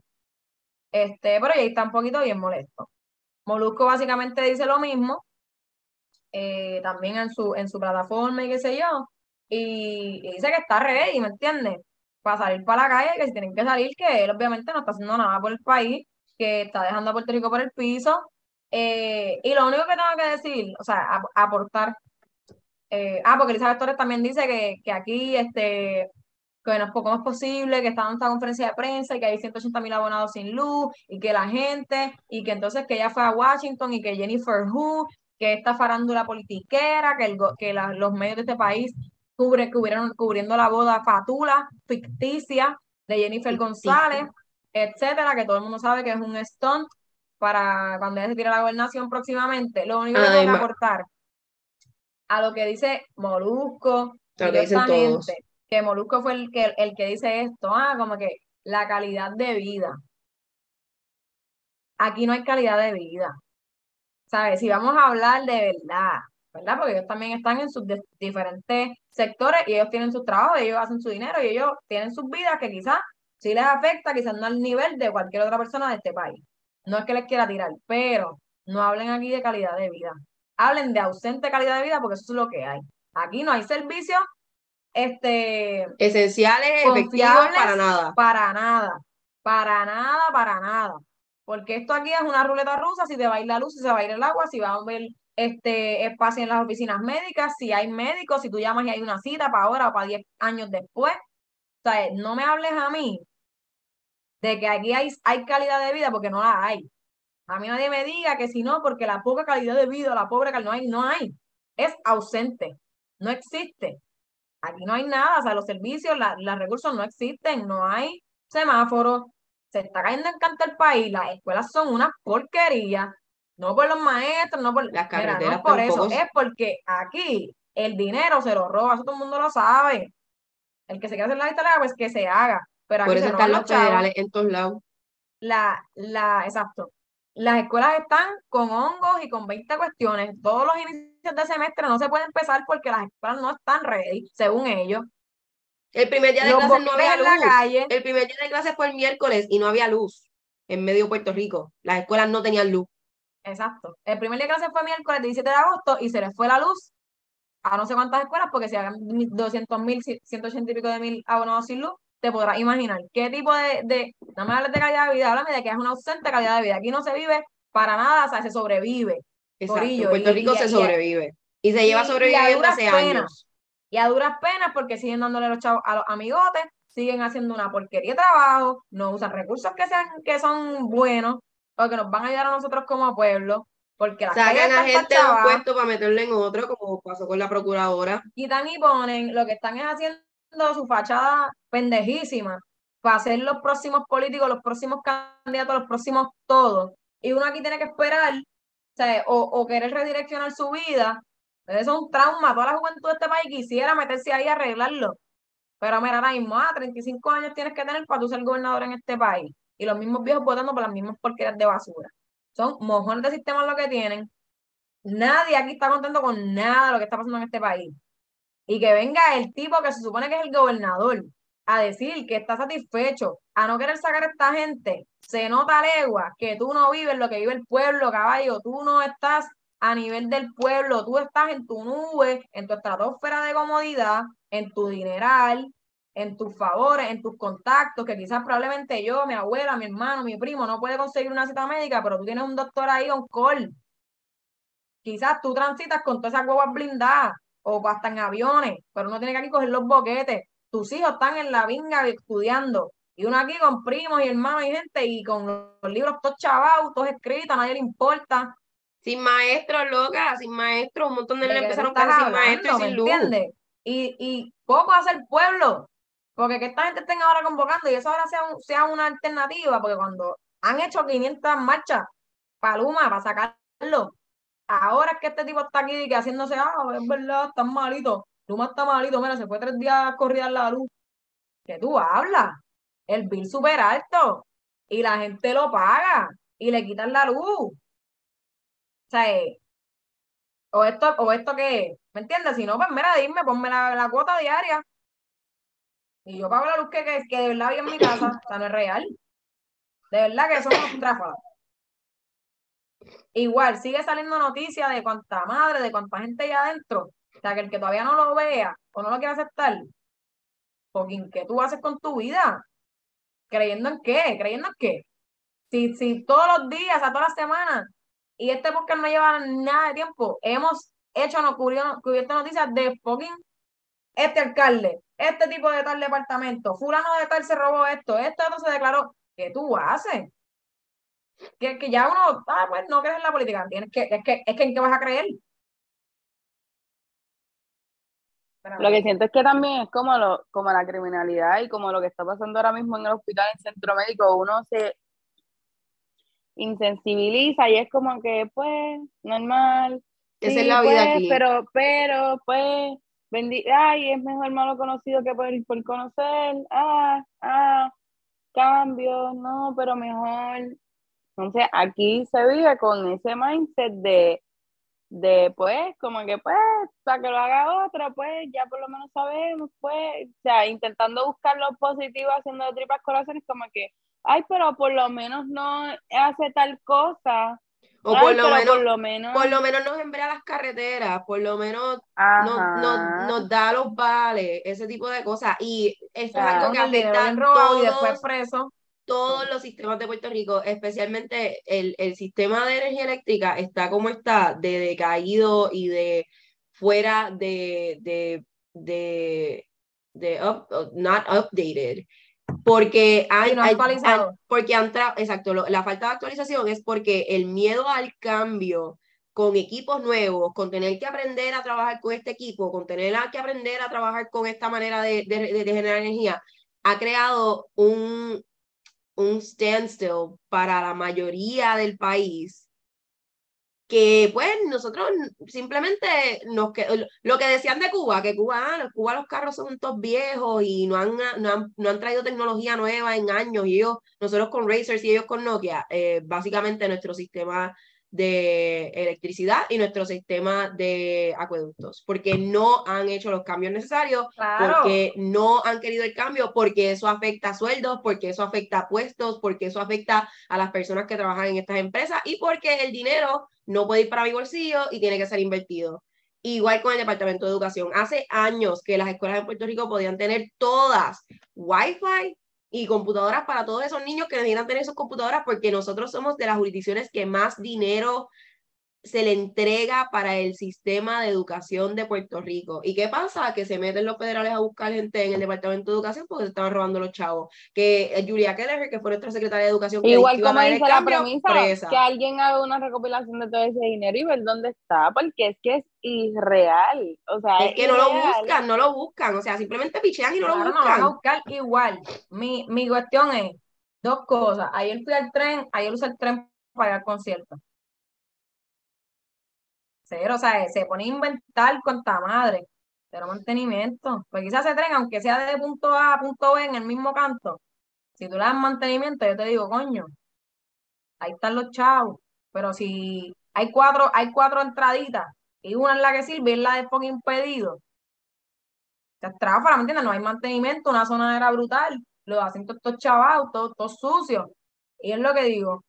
Este, pero ya está un poquito bien molesto. Molusco básicamente dice lo mismo, eh, también en su, en su plataforma y qué sé yo, y, y dice que está ready, ¿me entiendes? Para salir para la calle, que si tienen que salir, que él obviamente no está haciendo nada por el país, que está dejando a Puerto Rico por el piso, eh, y lo único que tengo que decir, o sea, ap- aportar, eh, ah, porque Elizabeth Torres también dice que, que aquí, este, que no es poco más posible, que está en esta conferencia de prensa y que hay 180 mil abonados sin luz y que la gente, y que entonces que ella fue a Washington y que Jennifer Who, que esta farándula politiquera, que, el, que la- los medios de este país cubre, cubrieron, cubriendo la boda fatula, ficticia de Jennifer Ficticia. González, etcétera, que todo el mundo sabe que es un stunt para cuando ella se tire a la gobernación próximamente. Lo único que tengo que Además- aportar a lo que dice Molusco, A lo que dicen esta todos. gente, que Molusco fue el que, el que dice esto, ah, como que la calidad de vida. Aquí no hay calidad de vida. ¿Sabes? Si vamos a hablar de verdad, ¿verdad? Porque ellos también están en sus diferentes sectores y ellos tienen sus trabajos, ellos hacen su dinero y ellos tienen sus vidas que quizás sí les afecta, quizás no al nivel de cualquier otra persona de este país. No es que les quiera tirar, pero no hablen aquí de calidad de vida. Hablen de ausente calidad de vida porque eso es lo que hay. Aquí no hay servicios este, Esenciales, efectivos, para nada. para nada, para nada, para nada. Porque esto aquí es una ruleta rusa, si te va a ir la luz, si se va a ir el agua, si va a haber este espacio en las oficinas médicas, si hay médicos, si tú llamas y hay una cita para ahora o para 10 años después. O sea, no me hables a mí de que aquí hay, hay calidad de vida porque no la hay. A mí nadie me diga que si no, porque la poca calidad de vida, la pobre calidad, no hay, no hay. Es ausente, no existe. Aquí no hay nada, o sea, los servicios, la- los recursos no existen, no hay semáforos, se está cayendo en canto el país, las escuelas son una porquería, no por los maestros, no por, Las Mira, no carreteras es por eso, es porque aquí el dinero se lo roba, eso todo el mundo lo sabe. El que se quiera hacer la lista larga, pues que se haga, pero Por eso se están los federales en todos lados. la, la, exacto. Las escuelas están con hongos y con 20 cuestiones. Todos los inicios de semestre no se puede empezar porque las escuelas no están ready, según ellos. El primer día de Los clases no había la luz. calle, El primer día de clases fue el miércoles y no había luz en medio de Puerto Rico. Las escuelas no tenían luz. exacto. El primer día de clase fue miércoles 17 de agosto y se les fue la luz a no sé cuántas escuelas porque si hagan 200 mil, 180 y pico de mil abonados sin luz, te podrás imaginar qué tipo de, de, no me hables de calidad de vida, háblame de que es una ausente calidad de vida. Aquí no se vive para nada, o sea, se sobrevive. Exacto. Corillo, Puerto y- Rico y- se y- sobrevive. Y se lleva y- y a sobreviviendo duras hace penas. años. Y a duras penas porque siguen dándole los chavos a los amigotes, siguen haciendo una porquería de trabajo, no usan recursos que sean, que son buenos, o que nos van a ayudar a nosotros como pueblo, porque calles Sacan a gente de un puesto para meterle en otro, como pasó con la procuradora. quitan y ponen, lo que están es haciendo su fachada pendejísima para ser los próximos políticos, los próximos candidatos, los próximos todos. Y uno aquí tiene que esperar, o, querer redireccionar su vida. Eso es un trauma. Toda la juventud de este país quisiera meterse ahí a arreglarlo. Pero mira, ahora mismo, ah, 35 años tienes que tener para tú ser gobernador en este país. Y los mismos viejos votando por las mismas porquerías de basura. Son mojones de sistemas lo que tienen. Nadie aquí está contento con nada de lo que está pasando en este país. Y que venga el tipo que se supone que es el gobernador a decir que está satisfecho, a no querer sacar a esta gente, se nota legua que tú no vives lo que vive el pueblo, caballo, tú no estás a nivel del pueblo, tú estás en tu nube, en tu estratosfera de comodidad, en tu dineral, en tus favores, en tus contactos, que quizás probablemente yo, mi abuela, mi hermano, mi primo no puede conseguir una cita médica, pero tú tienes un doctor ahí on call. Quizás tú transitas con todas esas huevas blindadas o hasta en aviones, pero uno tiene que aquí coger los boquetes. Tus hijos están en la vinga estudiando y uno aquí con primos y hermanos y gente y con los libros todos chavados, todos escritos, a nadie le importa. Sin maestro, loca, sin maestro, un montón de ¿De niños empezaron casi sin maestro y ¿Me sin luz. entiendes? Y, y poco hace el pueblo, porque que esta gente estén ahora convocando y eso ahora sea, un- sea una alternativa, porque cuando han hecho 500 marchas para Luma, para sacarlo, ahora es que este tipo está aquí que haciéndose, ah, es verdad, están malitos, Luma está malito, mira, se fue tres días corrida la luz. que tú hablas? El bill súper alto y la gente lo paga y le quitan la luz. O sea, eh, o esto, o esto que, ¿me entiendes? Si no, pues mira, dime, ponme la, la cuota diaria. Y yo pago la luz que, que, que de verdad había en mi casa, o sea, no es real. De verdad que eso es un tráfalas. Igual, sigue saliendo noticias de cuánta madre, de cuánta gente hay adentro. O sea, que el que todavía no lo vea o no lo quiera aceptar, ¿qué tú haces con tu vida? ¿Creyendo en qué? ¿Creyendo en qué? Si, si todos los días, sea, todas las semanas, y este podcast no lleva nada de tiempo, hemos hecho, no cubierto, noticias de fucking este alcalde, este tipo de tal departamento, fulano de tal se robó esto, esto, esto se declaró. ¿Qué tú haces? Que, que ya uno, ah, pues no crees en la política, tienes que, es que, es que en qué vas a creer. Lo que siento es que también es como, lo, como la criminalidad y como lo que está pasando ahora mismo en el hospital, en centro médico, uno se insensibiliza y es como que, pues, normal. Esa sí, es la vida pues, aquí. Pero, pero, pues, bendi ay, es mejor malo conocido que por, por conocer, ah, ah, cambio, no, pero mejor. Entonces, aquí se vive con ese mindset de de pues, como que pues, para que lo haga otra, pues ya por lo menos sabemos, pues, o sea, intentando buscar lo positivo, haciendo de tripas corazones, como que, ay, pero por lo menos no hace tal cosa, O ay, por lo menos, por lo menos, por lo menos nos embrea las carreteras, por lo menos nos, nos, nos da los vales, ese tipo de cosas. Y esto es algo que afecta robado y después preso. Todos los sistemas de Puerto Rico, especialmente el, el sistema de energía eléctrica está como está, de decaído y de fuera de, de, de, de up- not updated. Porque han, Y no han- actualizado. han- porque han tra- exacto, lo- la falta de actualización es porque el miedo al cambio con equipos nuevos, con tener que aprender a trabajar con este equipo, con tener que aprender a trabajar con esta manera de- de generar energía, ha creado un, un standstill para la mayoría del país que pues nosotros simplemente nos que, lo que decían de Cuba, que Cuba, ah, Cuba los carros son todos viejos y no han, no han, no han traído tecnología nueva en años y ellos, nosotros con Racers y ellos con Nokia, eh, básicamente nuestro sistema de electricidad y nuestro sistema de acueductos, porque no han hecho los cambios necesarios Claro. porque no han querido el cambio, porque eso afecta a sueldos, porque eso afecta a puestos, porque eso afecta a las personas que trabajan en estas empresas y porque el dinero no puede ir para mi bolsillo y tiene que ser invertido. Igual con el Departamento de Educación. Hace años que las escuelas en Puerto Rico podían tener todas Wi-Fi y computadoras para todos esos niños que necesitan tener sus computadoras porque nosotros somos de las jurisdicciones que más dinero se le entrega para el sistema de educación de Puerto Rico. ¿Y qué pasa? Que se meten los federales a buscar gente en el Departamento de Educación porque se estaban robando los chavos. Que eh, Julia Keller, que fue nuestra secretaria de Educación, que Igual que como dice la cambio, premisa, presa. que alguien haga una recopilación de todo ese dinero y ver dónde está, porque es que es irreal, o sea, Es que no lo buscan, no lo buscan, o sea, simplemente pichean y no lo no van a buscan. buscar igual. Mi, mi cuestión es dos cosas. Ayer fui al tren, ayer usé el tren para ir al concierto. Cero, o sea, se pone a inventar cuanta madre. Cero mantenimiento. Pues quizás ese tren, aunque sea de punto A a punto B en el mismo canto, si tú le das mantenimiento, yo te digo, coño, ahí están los chavos. Pero si hay cuatro, hay cuatro entraditas y una es la que sirve y es la de fucking impedido. Se estrafa, ¿me entiendes? No hay mantenimiento, una zona era brutal, los asientos todos chavados, todos, todos sucios. Y es lo que digo.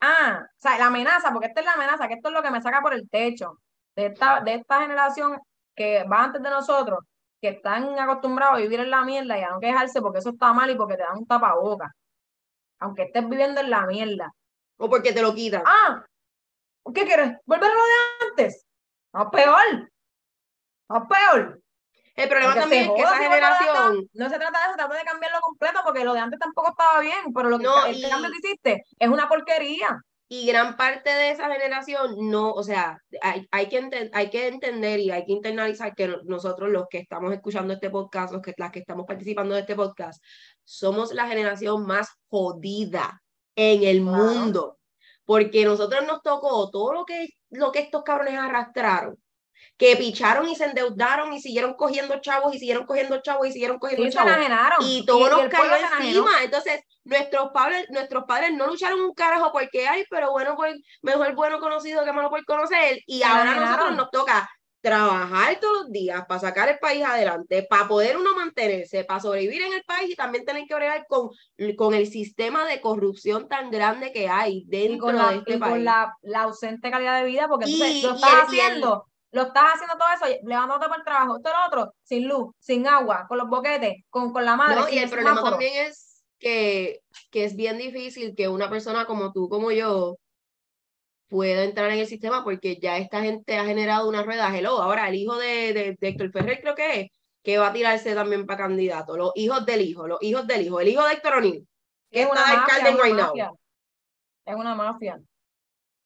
Ah, o sea, la amenaza, porque esta es la amenaza, que esto es lo que me saca por el techo de esta, de esta generación que va antes de nosotros, que están acostumbrados a vivir en la mierda y a no quejarse porque eso está mal y porque te dan un tapaboca. Aunque estés viviendo en la mierda. O porque te lo quitan. Ah, ¿qué quieres? ¿Volver a lo de antes? No, peor. No, peor. El problema también es que esa generación, No se trata de eso, trata de cambiarlo completo porque lo de antes tampoco estaba bien, pero lo que No, el y- cambio que hiciste es una porquería. y gran parte de esa generación no, o sea, hay, hay, que, enten- hay que entender y hay que internalizar que no- nosotros los que estamos escuchando este podcast, los que, las que estamos participando de este podcast, somos la generación más jodida en el Claro. mundo, porque nosotros nos tocó todo lo que, lo que estos cabrones arrastraron, que picharon y se endeudaron y siguieron cogiendo chavos y siguieron cogiendo chavos y siguieron cogiendo chavos. Y todo nos el pueblo cayó encima. Entonces, nuestros padres, nuestros padres no lucharon un carajo porque hay, pero bueno, pues mejor bueno conocido que malo por conocer. Y Se ahora a nosotros nos toca trabajar todos los días para sacar el país adelante, para poder uno mantenerse, para sobrevivir en el país y también tener que bregar con, con el sistema de corrupción tan grande que hay y dentro con, la, de este y con país. la, la ausente calidad de vida, porque entonces Y- lo y estás y haciendo, lo estás haciendo todo eso, levantándote para el trabajo, todo lo otro, sin luz, sin agua, con los boquetes, con, con la madre, No, y el problema semáforo. también es que, que es bien difícil que una persona como tú, como yo, pueda entrar en el sistema porque ya esta gente ha generado una rueda. Hello, ahora el hijo de, de, de Héctor Ferrer creo que es, que va a tirarse también para candidato. Los hijos del hijo, los hijos del hijo, el hijo de Héctor O'Neill, que es está mafia, alcalde en Guaynabo. Es una mafia.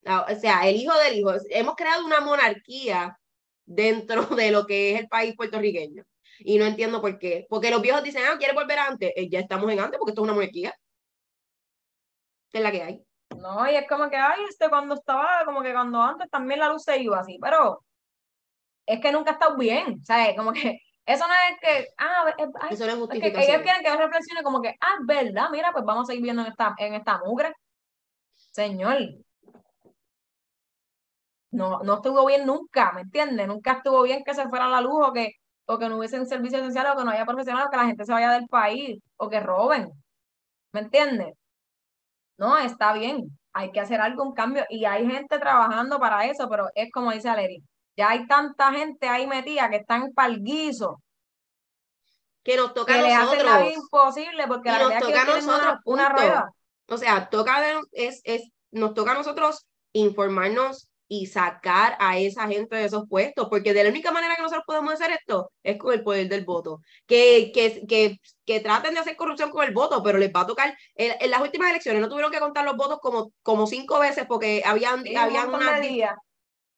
Ah, O sea, el hijo del hijo. Hemos creado una monarquía dentro [laughs] de lo que es el país puertorriqueño. Y no entiendo por qué. Porque los viejos dicen, ah, ¿quieres volver a antes? Eh, ya estamos en antes porque esto es una monarquía. Esta es la que hay. No, y es como que, ay, este cuando estaba, como que cuando antes también la luz se iba así, pero es que nunca ha estado bien, ¿sabes? Como que eso no es que, ah, es- ay, Eso no es es que justificación. ellos quieren que yo reflexione como que, ah, verdad, mira, pues vamos a seguir viendo en esta, en esta mugre. Señor, no, no estuvo bien nunca, ¿me entiendes? Nunca estuvo bien que se fuera la luz o que, o que no hubiesen servicios esenciales o que no haya profesionales o que la gente se vaya del país o que roben, ¿me entiendes? No, está bien, hay que hacer algo, un cambio y hay gente trabajando para eso, pero es como dice Aleri, ya hay tanta gente ahí metida que están pa'l guiso, que nos toca que a le hacen la vida nosotros. imposible porque la nos es que a una, una rueda. O sea, toca de- es, es, nos toca a nosotros informarnos y sacar a esa gente de esos puestos, porque de la única manera que nosotros podemos hacer esto es con el poder del voto. Que, que, que, que traten de hacer corrupción con el voto, pero les va a tocar. En, en las últimas elecciones no tuvieron que contar los votos como, como cinco veces porque habían, Sí, un habían montón unas de días,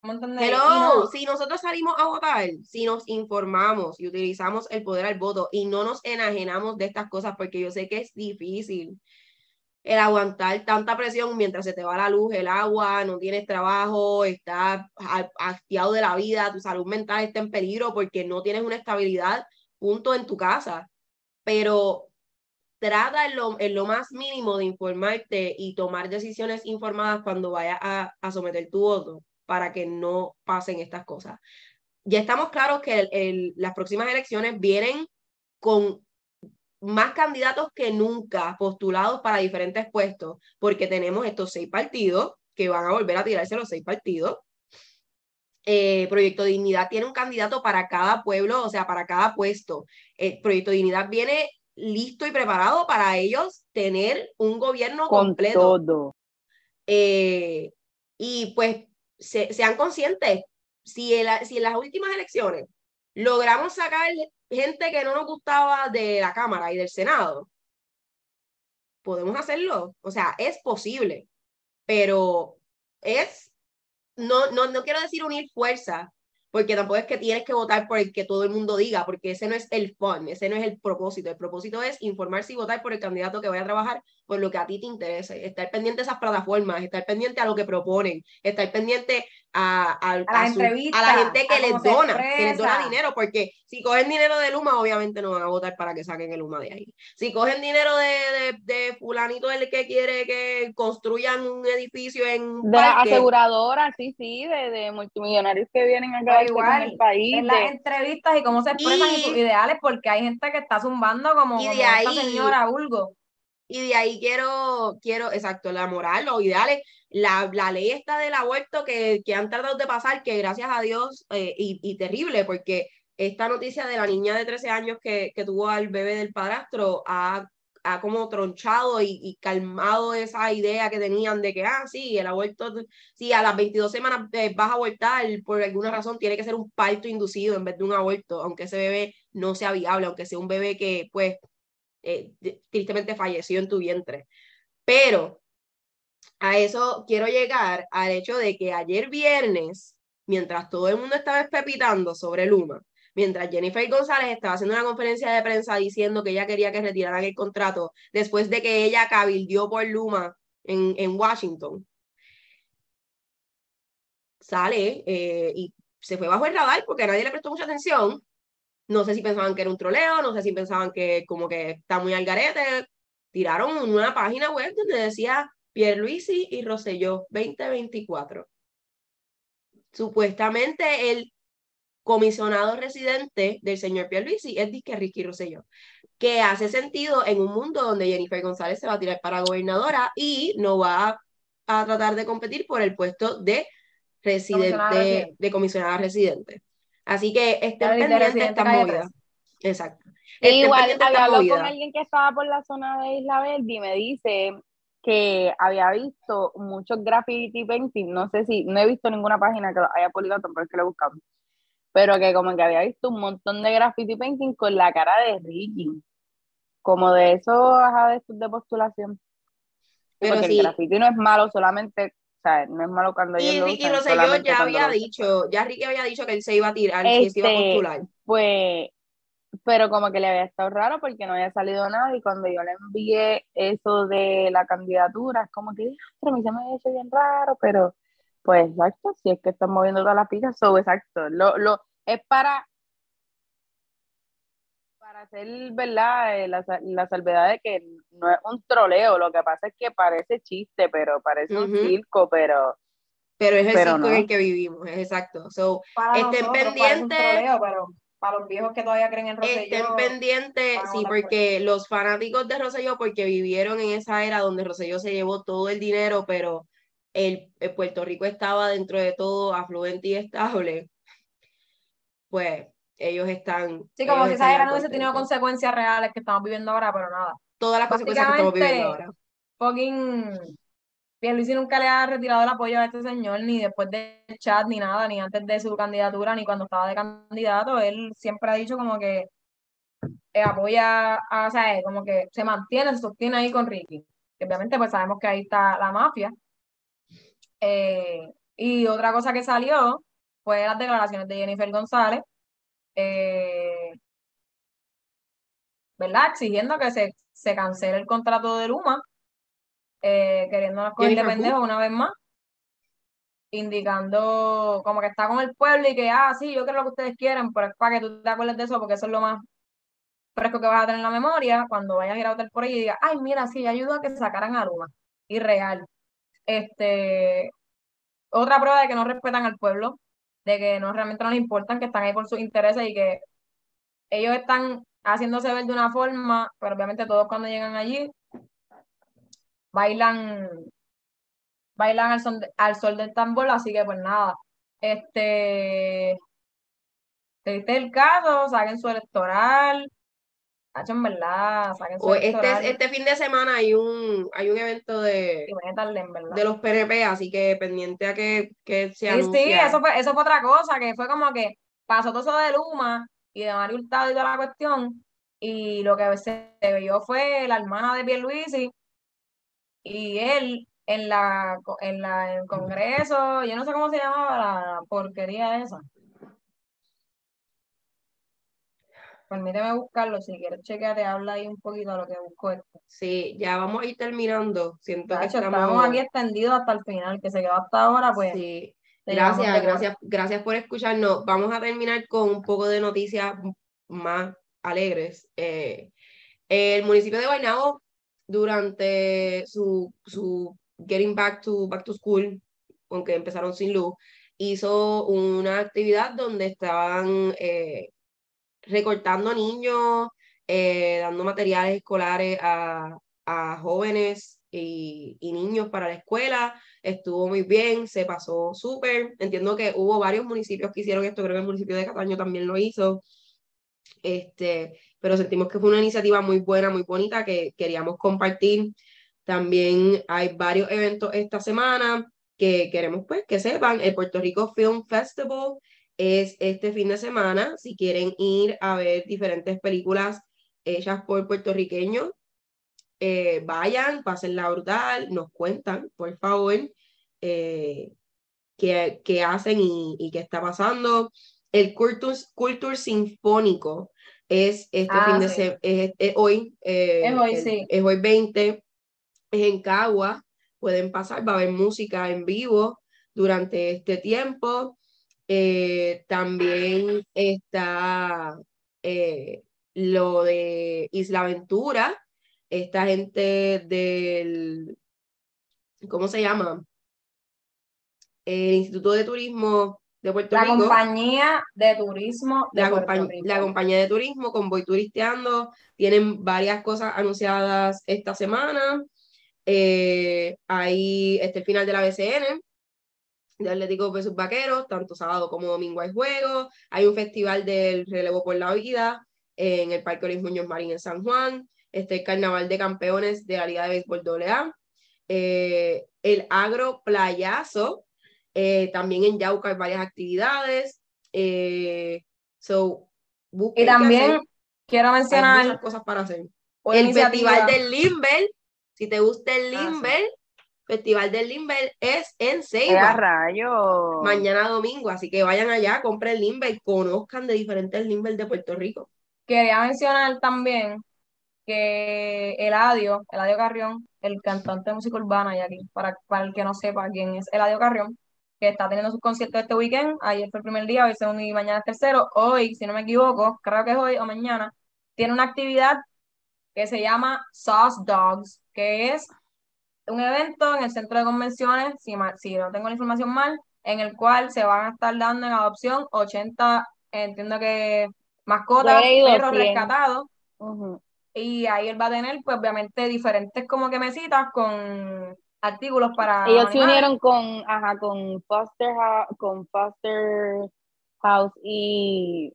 un montón de. Hello, no, si nosotros salimos a votar, si nos informamos y utilizamos el poder al voto y no nos enajenamos de estas cosas, porque yo sé que es difícil el aguantar tanta presión mientras se te va la luz, el agua, no tienes trabajo, estás ha- hastiado de la vida, tu salud mental está en peligro porque no tienes una estabilidad, punto, en tu casa. Pero trata en lo, en lo más mínimo de informarte y tomar decisiones informadas cuando vayas a, someter tu voto para que no pasen estas cosas. Ya estamos claros que las próximas elecciones vienen con más candidatos que nunca postulados para diferentes puestos, porque tenemos estos seis partidos que van a volver a tirarse los seis partidos. Eh, Proyecto Dignidad tiene un candidato para cada pueblo, o sea, para cada puesto. Eh, Proyecto Dignidad viene listo y preparado para ellos tener un gobierno con completo. todo. Eh, y pues se- sean conscientes, si en las últimas elecciones logramos sacar gente que no nos gustaba de la Cámara y del Senado, podemos hacerlo. O sea, es posible, pero es, no, no, no quiero decir unir fuerzas, porque tampoco es que tienes que votar por el que todo el mundo diga, porque ese no es el fun, ese no es el propósito. El propósito es informarse y votar por el candidato que vaya a trabajar por lo que a ti te interese, estar pendiente a esas plataformas, estar pendiente a lo que proponen, estar pendiente a, a, a a su- a la gente que les dona, que les dona dinero, porque si cogen dinero de Luma, obviamente no van a votar para que saquen el Luma de ahí. Si cogen dinero de, de, de fulanito el que quiere que construyan un edificio en De parque, aseguradoras, sí, sí, de, de multimillonarios que vienen a Pero quedarse con igual, el país. en las entrevistas y cómo se expresan y, sus ideales, porque hay gente que está zumbando como, Y como de esta ahí- señora Ulgo. Y de ahí quiero, quiero, exacto, la moral, los ideales, la, la ley esta del aborto que, que han tratado de pasar, que gracias a Dios, eh, y, y terrible, porque esta noticia de la niña de 13 años que, que tuvo al bebé del padrastro ha, ha como tronchado y, y, calmado esa idea que tenían de que, ah, sí, el aborto, sí, a las 22 semanas eh, vas a abortar, por alguna razón tiene que ser un parto inducido en vez de un aborto, aunque ese bebé no sea viable, aunque sea un bebé que, pues, eh, tristemente falleció en tu vientre. Pero a eso quiero llegar al hecho de que ayer viernes, mientras todo el mundo estaba espepitando sobre Luma, mientras Jennifer González estaba haciendo una conferencia de prensa diciendo que ella quería que retiraran el contrato después de que ella cabildió por Luma en, en Washington, sale eh, y se fue bajo el radar porque nadie le prestó mucha atención. No sé si pensaban que era un troleo, no sé si pensaban que como que está muy al garete. Tiraron una página web donde decía Pierluisi y Rosselló 2024. Supuestamente el comisionado residente del señor Pierluisi es Disque Ricky Rosselló, que hace sentido en un mundo donde Jennifer González se va a tirar para gobernadora y no va a, tratar de competir por el puesto de residente, de comisionada residente. Así que estén pendientes de esta movida. Exacto. igual había con alguien que estaba por la zona de Isla Verde y me dice que había visto muchos graffiti painting, no sé si, no he visto ninguna página que lo haya publicado, pero es que lo he buscado, pero que como que había visto un montón de graffiti painting con la cara de Ricky, como de eso, ajá, de, de postulación. Pero Porque el graffiti no es malo solamente, o sea, no es malo cuando y Ricky Rosselló ya había dicho, ya Ricky había dicho que él se iba a tirar, que se iba a este, postular. Pues pero como que le había estado raro porque no había salido nada y cuando yo le envié eso de la candidatura, es como que, pero a mí se me ha hecho bien raro, pero pues exacto, si es que están moviendo todas las pizzas, so exacto, lo, lo, es para para hacer, ¿verdad? Eh, la, la, salvedad de que no es un troleo, lo que pasa es que parece chiste, pero parece un circo, pero... Pero es el circo en el que vivimos, es exacto. So, estén pendientes para los viejos que todavía creen en Rosselló. Estén pendientes, sí, porque los fanáticos de Rosselló, porque vivieron en esa era donde Rosselló se llevó todo el dinero, pero el, Puerto Rico estaba dentro de todo afluente y estable, pues ellos están... Sí, como si esa era no hubiese tenido consecuencias reales que estamos viviendo ahora, pero nada. Todas las consecuencias que estamos viviendo ahora. Fucking Pierluisi nunca le ha retirado el apoyo a este señor, ni después del chat, ni nada, ni antes de su candidatura, ni cuando estaba de candidato. Él siempre ha dicho como que eh, apoya, a, o sea, como que se mantiene, se sostiene ahí con Ricky. obviamente pues sabemos que ahí está la mafia. Eh, y otra cosa que salió fue las declaraciones de Jennifer González, eh, ¿verdad? Exigiendo que se, se cancele el contrato de Luma eh, queriéndonos coger de pendejo una vez más, indicando como que está con el pueblo y que, ah, sí, yo creo lo que ustedes quieren, pero es para que tú te acuerdes de eso, porque eso es lo más fresco que vas a tener en la memoria cuando vayas a ir a hotel por ahí y digas, ay, mira, sí, ayudó a que sacaran a Luma. Irreal. Este, otra prueba de que no respetan al pueblo, de que no realmente no les importan, que están ahí por sus intereses y que ellos están haciéndose ver de una forma, pero obviamente todos cuando llegan allí bailan, bailan al, son al sol del tambor, así que pues nada, este, este el caso, saquen su electoral, en verdad, saquen su este, electoral. Este fin de semana hay un, hay un evento de, de los PNP, así que pendiente a que, que se Sí, sí, eso fue, eso fue otra cosa, que fue como que pasó todo eso de Luma y de Mario Hurtado y toda la cuestión, y lo que se vio fue la hermana de Pierluisi y él en la en la el Congreso, yo no sé cómo se llamaba la porquería esa. Permíteme buscarlo, si quieres chequear, habla ahí un poquito de lo que busco esto. Sí, ya vamos a ir terminando. Siento que estamos... aquí extendidos hasta el final, que se quedó hasta ahora, pues. Sí. Gracias, gracias, gracias por escucharnos. Vamos a terminar con un poco de noticias más alegres. Eh, el municipio de Guaynabo durante su, su Getting Back to, back to School, aunque empezaron sin luz, hizo una actividad donde estaban eh, recortando niños, eh, dando materiales escolares a, a jóvenes y, y, niños para la escuela, estuvo muy bien, se pasó súper. Entiendo que hubo varios municipios que hicieron esto, creo que el municipio de Cataño también lo hizo. Este, pero sentimos que fue una iniciativa muy buena, muy bonita que queríamos compartir. También hay varios eventos esta semana que queremos pues que sepan. El Puerto Rico Film Festival es este fin de semana. Si quieren ir a ver diferentes películas hechas por puertorriqueños, eh, vayan, la brutal, nos cuentan, por favor, eh, qué, qué, hacen y, y, qué está pasando. El Culture, Culture Sinfónico es este Ah, fin de sí. semana, es, hoy, eh, Es hoy, el- sí. es hoy 20, es en Cagua, pueden pasar, va a haber música en vivo durante este tiempo. Eh, también está eh, lo de Isla Aventura, esta gente del, ¿cómo se llama? El Instituto de Turismo de Puerto La Rico compañía de turismo de la, Puerto compañ- Rico. la compañía de turismo con Voy Turisteando tienen varias cosas anunciadas esta semana. Eh, ahí está el final de la BCN, de Atlético versus Vaqueros, tanto sábado como domingo hay juegos. Hay un festival del relevo por la vida en el Parque Luis Muñoz Marín en San Juan. Está el Carnaval de Campeones de la Liga de Béisbol AA. Eh, el Agro Playazo, eh, también en Yauca hay varias actividades. Eh, so, Y también quiero Hay muchas mencionar cosas para hacer. El Festival del Limber, si te gusta el Ah, sí. Limber, Festival del Limber es en ¡Qué Ceiba, rayo! mañana domingo, así que vayan allá, compren Limber, conozcan de diferentes Limber de Puerto Rico. Quería mencionar también que Eladio, Eladio Carrión, el cantante de música urbana, y aquí, para, para el que no sepa quién es Eladio Carrión, que está teniendo sus conciertos este weekend, ayer fue el primer día, hoy segundo y mañana es tercero, hoy, si no me equivoco, creo que es hoy o mañana, tiene una actividad que se llama Sauce Dogs, que es un evento en el centro de convenciones, si, ma- si no tengo la información mal, en el cual se van a estar dando en adopción 80, entiendo que mascotas, perros 100. rescatados, y ahí él va a tener, pues obviamente, diferentes como que mesitas con artículos para Ellos se unieron con, ajá, con Foster House, con Foster House y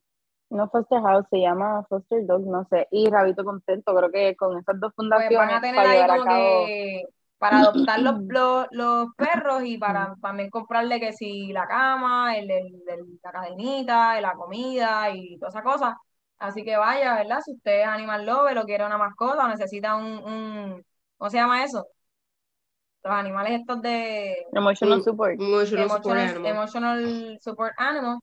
no Foster House, se llama Foster Dog, no sé, y Rabito Contento, creo que con esas dos Pues fundaciones van a tener para ahí a cabo. que para adoptar los, [clears throat] los, los perros y para también comprarle que si la cama, el, el- el- la cadenita, la comida y toda esa cosa. Así que vaya, ¿verdad? Si usted es animal lover o quiere una mascota o necesita un, un ¿cómo se llama eso? Los animales estos de Emotional Un- Support. un emotional support emotional, animal. emotional support animal,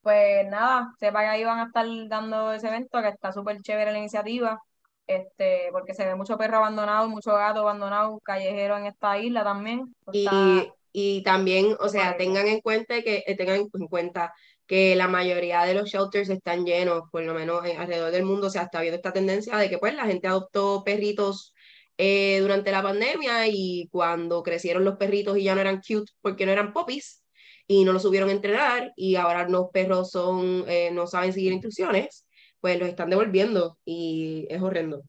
pues nada, sepa que ahí van a estar dando ese evento, que está súper chévere la iniciativa, este, porque se ve mucho perro abandonado, mucho gato abandonado, callejero en esta isla también. Y, Está- y también, o sea, tengan en cuenta que eh, tengan en cuenta que la mayoría de los shelters están llenos, por lo menos en- alrededor del mundo, o sea, está viendo esta tendencia de que pues la gente adoptó perritos eh, durante la pandemia y cuando crecieron los perritos y ya no eran cute porque no eran poppies y no los subieron a entrenar y ahora los perros son, eh, no saben seguir instrucciones, pues los están devolviendo y es horrendo.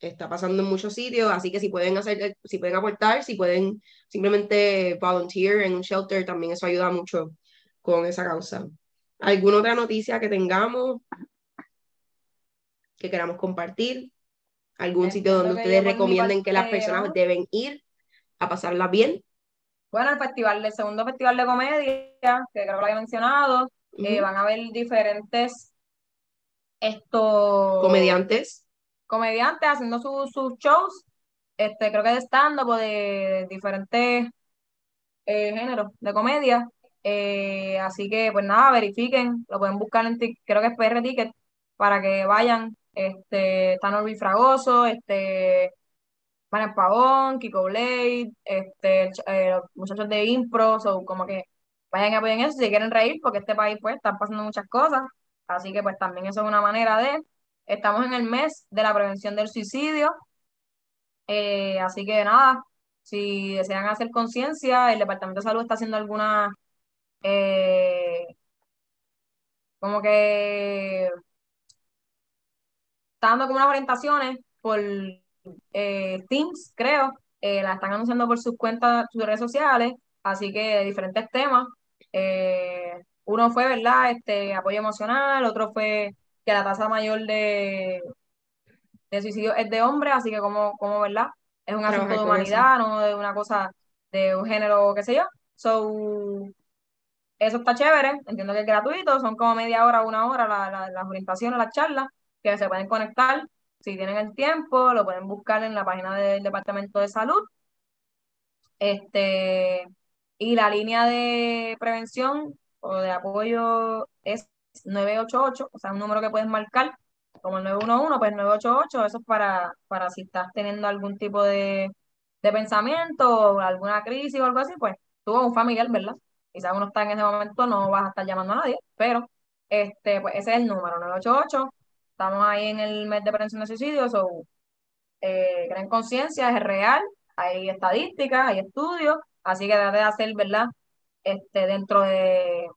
Está pasando en muchos sitios, así que si pueden hacer, si pueden aportar, si pueden simplemente volunteer en un shelter, también eso ayuda mucho con esa causa. ¿Alguna otra noticia que tengamos que queramos compartir? ¿Algún sitio donde ustedes recomienden que las personas deben ir a pasarla bien? Bueno, el festival, el segundo festival de comedia, que creo que lo había mencionado, eh, van a haber diferentes estos Comediantes. comediantes haciendo sus sus shows, este, creo que de stand-up o de diferentes eh, géneros de comedia. Eh, así que, pues nada, verifiquen, lo pueden buscar en, creo que es PR Ticket, para que vayan. Este, está Norby Fragoso, este, Manuel Pavón, Kiko Blade, este, eh, los muchachos de Impro, so, como que vayan y apoyen eso si quieren reír, porque este país, pues, están pasando muchas cosas. Así que, pues, también eso es una manera de. Estamos en el mes de la prevención del suicidio. Eh, así que nada, si desean hacer conciencia, el Departamento de Salud está haciendo algunas, eh, como que, está dando como unas orientaciones por eh, Teams, creo, eh, la están anunciando por sus cuentas, sus redes sociales, así que de diferentes temas. Eh, uno fue, ¿verdad? Este, apoyo emocional, otro fue que la tasa mayor de, de suicidio es de hombres, así que como, como ¿verdad? Es un asunto de humanidad, no de una cosa de un género, qué sé yo. So, eso está chévere, entiendo que es gratuito, son como media hora, una hora la, las orientaciones, las charlas, que se pueden conectar si tienen el tiempo, lo pueden buscar en la página del Departamento de Salud. Este, y la línea de prevención o de apoyo es 988, o sea, un número que puedes marcar como el 911, pues 988, eso es para, para si estás teniendo algún tipo de, de pensamiento o alguna crisis o algo así, pues tú o un familiar, ¿verdad? Quizás uno está en ese momento, no vas a estar llamando a nadie, pero este, pues ese es el número, 988. Estamos ahí en el mes de prevención de suicidios, o eh, creen conciencia, es real, hay estadísticas, hay estudios, así que debe de hacer, ¿verdad? Este, dentro de,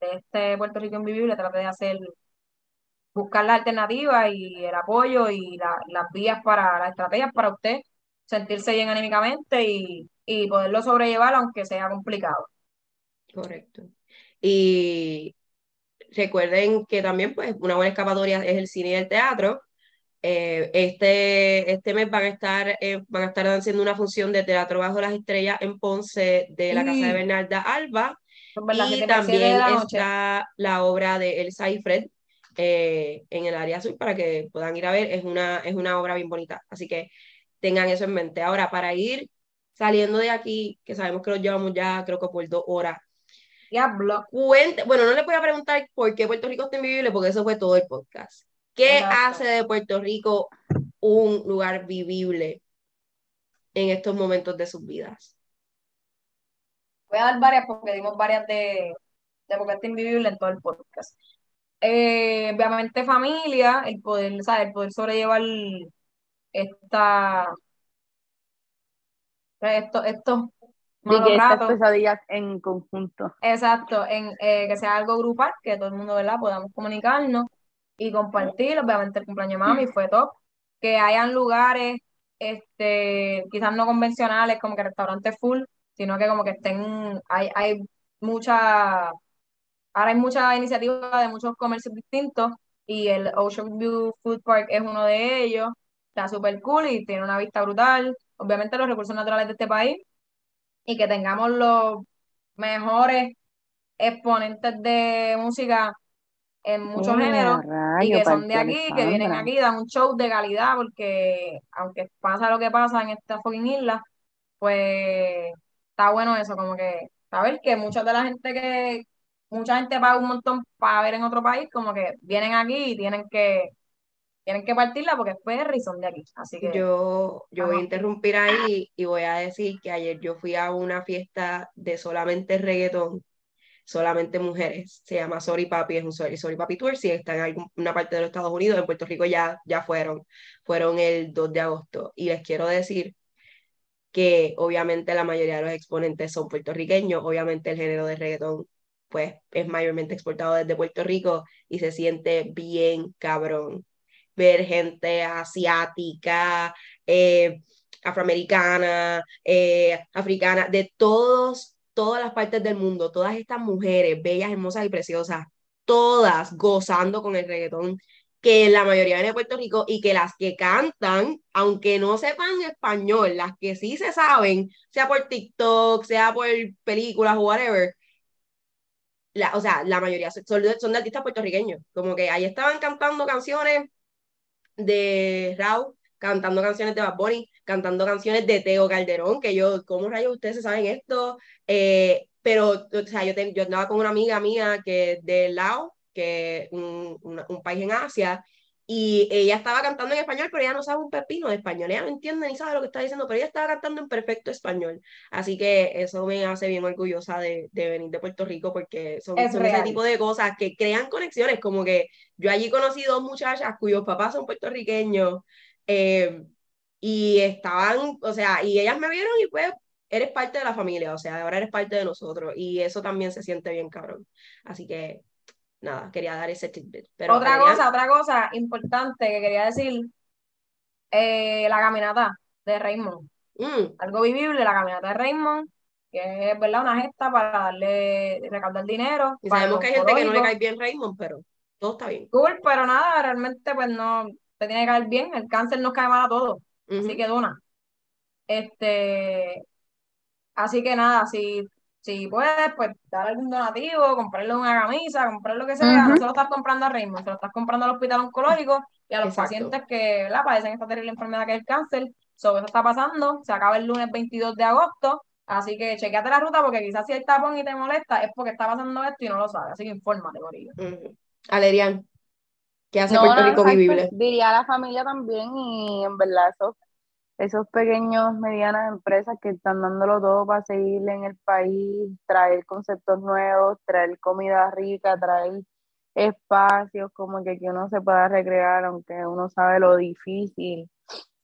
de este Puerto Rico invivible, trate de hacer, buscar la alternativa y el apoyo y las vías para, las estrategias para usted sentirse bien anímicamente y, y poderlo sobrellevar aunque sea complicado. Correcto. Y recuerden que también pues una buena escapatoria es el cine y el teatro. Eh, este, este mes van a estar eh, van a estar haciendo una función de teatro bajo las estrellas en Ponce de la casa de Bernarda Alba. Y también está la obra de Elsa y Fred eh, en el área azul para que puedan ir a ver. Es una es una obra bien bonita así que tengan eso en mente. Ahora para ir saliendo de aquí que sabemos que lo llevamos ya creo que por dos horas Diablo. Cuente, bueno, no le voy a preguntar por qué Puerto Rico está invivible, porque eso fue todo el podcast. ¿Qué hace de Puerto Rico un lugar vivible en estos momentos de sus vidas? Voy a dar varias porque dimos varias de, de por qué está invivible en todo el podcast. Eh, obviamente familia, el poder, ¿sabes? El poder sobrellevar esta, esto, estos y que estas pesadillas en conjunto. Exacto, en eh, que sea algo grupal, que todo el mundo, ¿verdad? Podamos comunicarnos y compartir. Obviamente el cumpleaños de mami fue top. Que hayan lugares, este, quizás no convencionales, como que restaurantes full, sino que como que estén, hay, hay mucha, ahora hay mucha iniciativa de muchos comercios distintos y el Ocean View Food Park es uno de ellos. Está súper cool y tiene una vista brutal. Obviamente los recursos naturales de este país y que tengamos los mejores exponentes de música en muchos géneros y que son de aquí, que vienen aquí, dan un show de calidad, porque aunque pasa lo que pasa en esta fucking isla, pues está bueno eso, como que saber que mucha de la gente que, mucha gente paga un montón para ver en otro país, como que vienen aquí y tienen que tienen que partirla porque es PR y son de aquí. Así que. Yo, yo voy a interrumpir ahí y voy a decir que ayer yo fui a una fiesta de solamente reggaetón, solamente mujeres. Se llama Sorry Papi, es un Sorry, Sorry Papi Tour. Si están en alguna parte de los Estados Unidos, en Puerto Rico ya, ya fueron. Fueron el 2 de agosto. Y les quiero decir que obviamente la mayoría de los exponentes son puertorriqueños, obviamente el género de reggaetón pues es mayormente exportado desde Puerto Rico y se siente bien cabrón ver gente asiática, eh, afroamericana, eh, africana, de todos, todas las partes del mundo, todas estas mujeres bellas, hermosas y preciosas, todas gozando con el reggaetón que la mayoría viene de Puerto Rico y que las que cantan, aunque no sepan español, las que sí se saben, sea por TikTok, sea por películas o whatever, la, o sea, la mayoría son, son de artistas puertorriqueños, como que ahí estaban cantando canciones de Raúl cantando canciones de Bad Bunny, cantando canciones de Teo Calderón, que yo, ¿cómo rayos ustedes saben esto? Eh, pero, o sea, yo, yo andaba con una amiga mía que de Laos, que un, un, país en Asia, y ella estaba cantando en español, pero ella no sabe un pepino de español, ella no entiende ni sabe lo que está diciendo, pero ella estaba cantando en perfecto español. Así que eso me hace bien orgullosa de, de venir de Puerto Rico, porque son, son ese tipo de cosas que crean conexiones, como que yo allí conocí dos muchachas cuyos papás son puertorriqueños, eh, y estaban, o sea, y ellas me vieron y pues eres parte de la familia, o sea, ahora eres parte de nosotros, y eso también se siente bien cabrón. Así que nada, quería dar ese tidbit. Pero otra cosa, otra cosa importante que quería decir, eh, la caminata de Raymond. Mm. Algo vivible, la caminata de Raymond. que es verdad una gesta para darle, recaudar dinero. Y sabemos que hay gente que no le cae bien Raymond, pero todo está bien. Cool, pero nada, realmente pues no te tiene que caer bien. El cáncer nos cae mal a todos, así que dona. Este, así que nada, si, si puedes, pues dar algún donativo, comprarle una camisa, comprar lo que sea, no Ujú. se lo estás comprando a Raymond, se lo estás comprando al hospital oncológico y a los Exacto. pacientes que ¿verdad? padecen esta terrible enfermedad que es el cáncer. So, eso está pasando, se acaba el lunes 22 de agosto, así que chequeate la ruta porque quizás si hay tapón y te molesta es porque está pasando esto y no lo sabes, así que infórmate, Corillo. Ujú. Alerian, ¿qué hace No, Puerto no, Rico vivible? Diría a la familia también y en verdad esos, esos pequeños, medianas empresas que están dándolo todo para seguir en el país, traer conceptos nuevos, traer comida rica, traer espacios como que, que uno se pueda recrear, aunque uno sabe lo difícil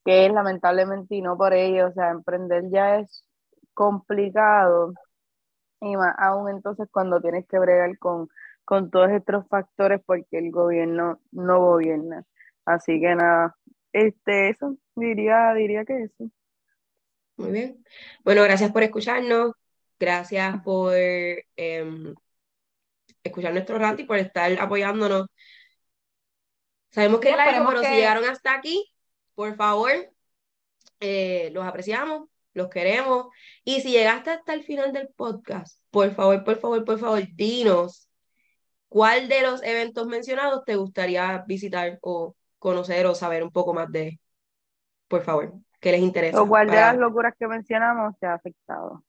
que es lamentablemente y no por ello, o sea, emprender ya es complicado y más aún entonces cuando tienes que bregar con, con todos estos factores porque el gobierno no gobierna. Así que nada, este, eso, diría, diría que eso. Muy bien. Bueno, gracias por escucharnos. Gracias por em, escuchar nuestro rant y por estar apoyándonos. Sabemos que es largo, si llegaron hasta aquí, por favor, eh, los apreciamos, los queremos. Y si llegaste hasta el final del podcast, por favor, por favor, por favor, dinos cuál de los eventos mencionados te gustaría visitar o conocer o saber un poco más de, por favor, que les interesa. O cuál de para- las locuras que mencionamos te ha afectado.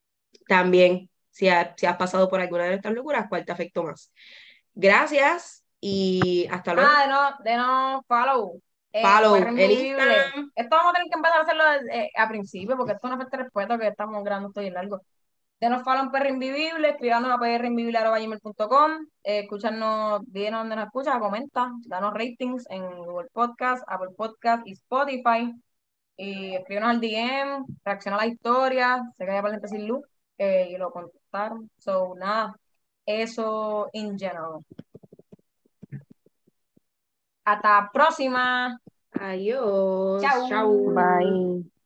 también, si, ha- si has pasado por alguna de nuestras locuras, ¿cuál te afectó más? Gracias y hasta luego. Ah, de no, de no follow. Eh, Follow en. Instagram. Esto vamos a tener que empezar a hacerlo eh, a principio, porque esto no falta respeto que estamos grabando esto bien largo. Denos follow en Perro Invisible, escribanos a prrinvisible.com, eh, escúchanos, díganos dónde nos escuchas, comenta, danos ratings en Google Podcast, Apple Podcast y Spotify. Y escríbenos al DM, reacciona a la historia, sé que hay para sin luz, eh, y lo contestaron. So, nada, eso in general. Hasta la próxima. Adiós. Chau. Chau. Bye.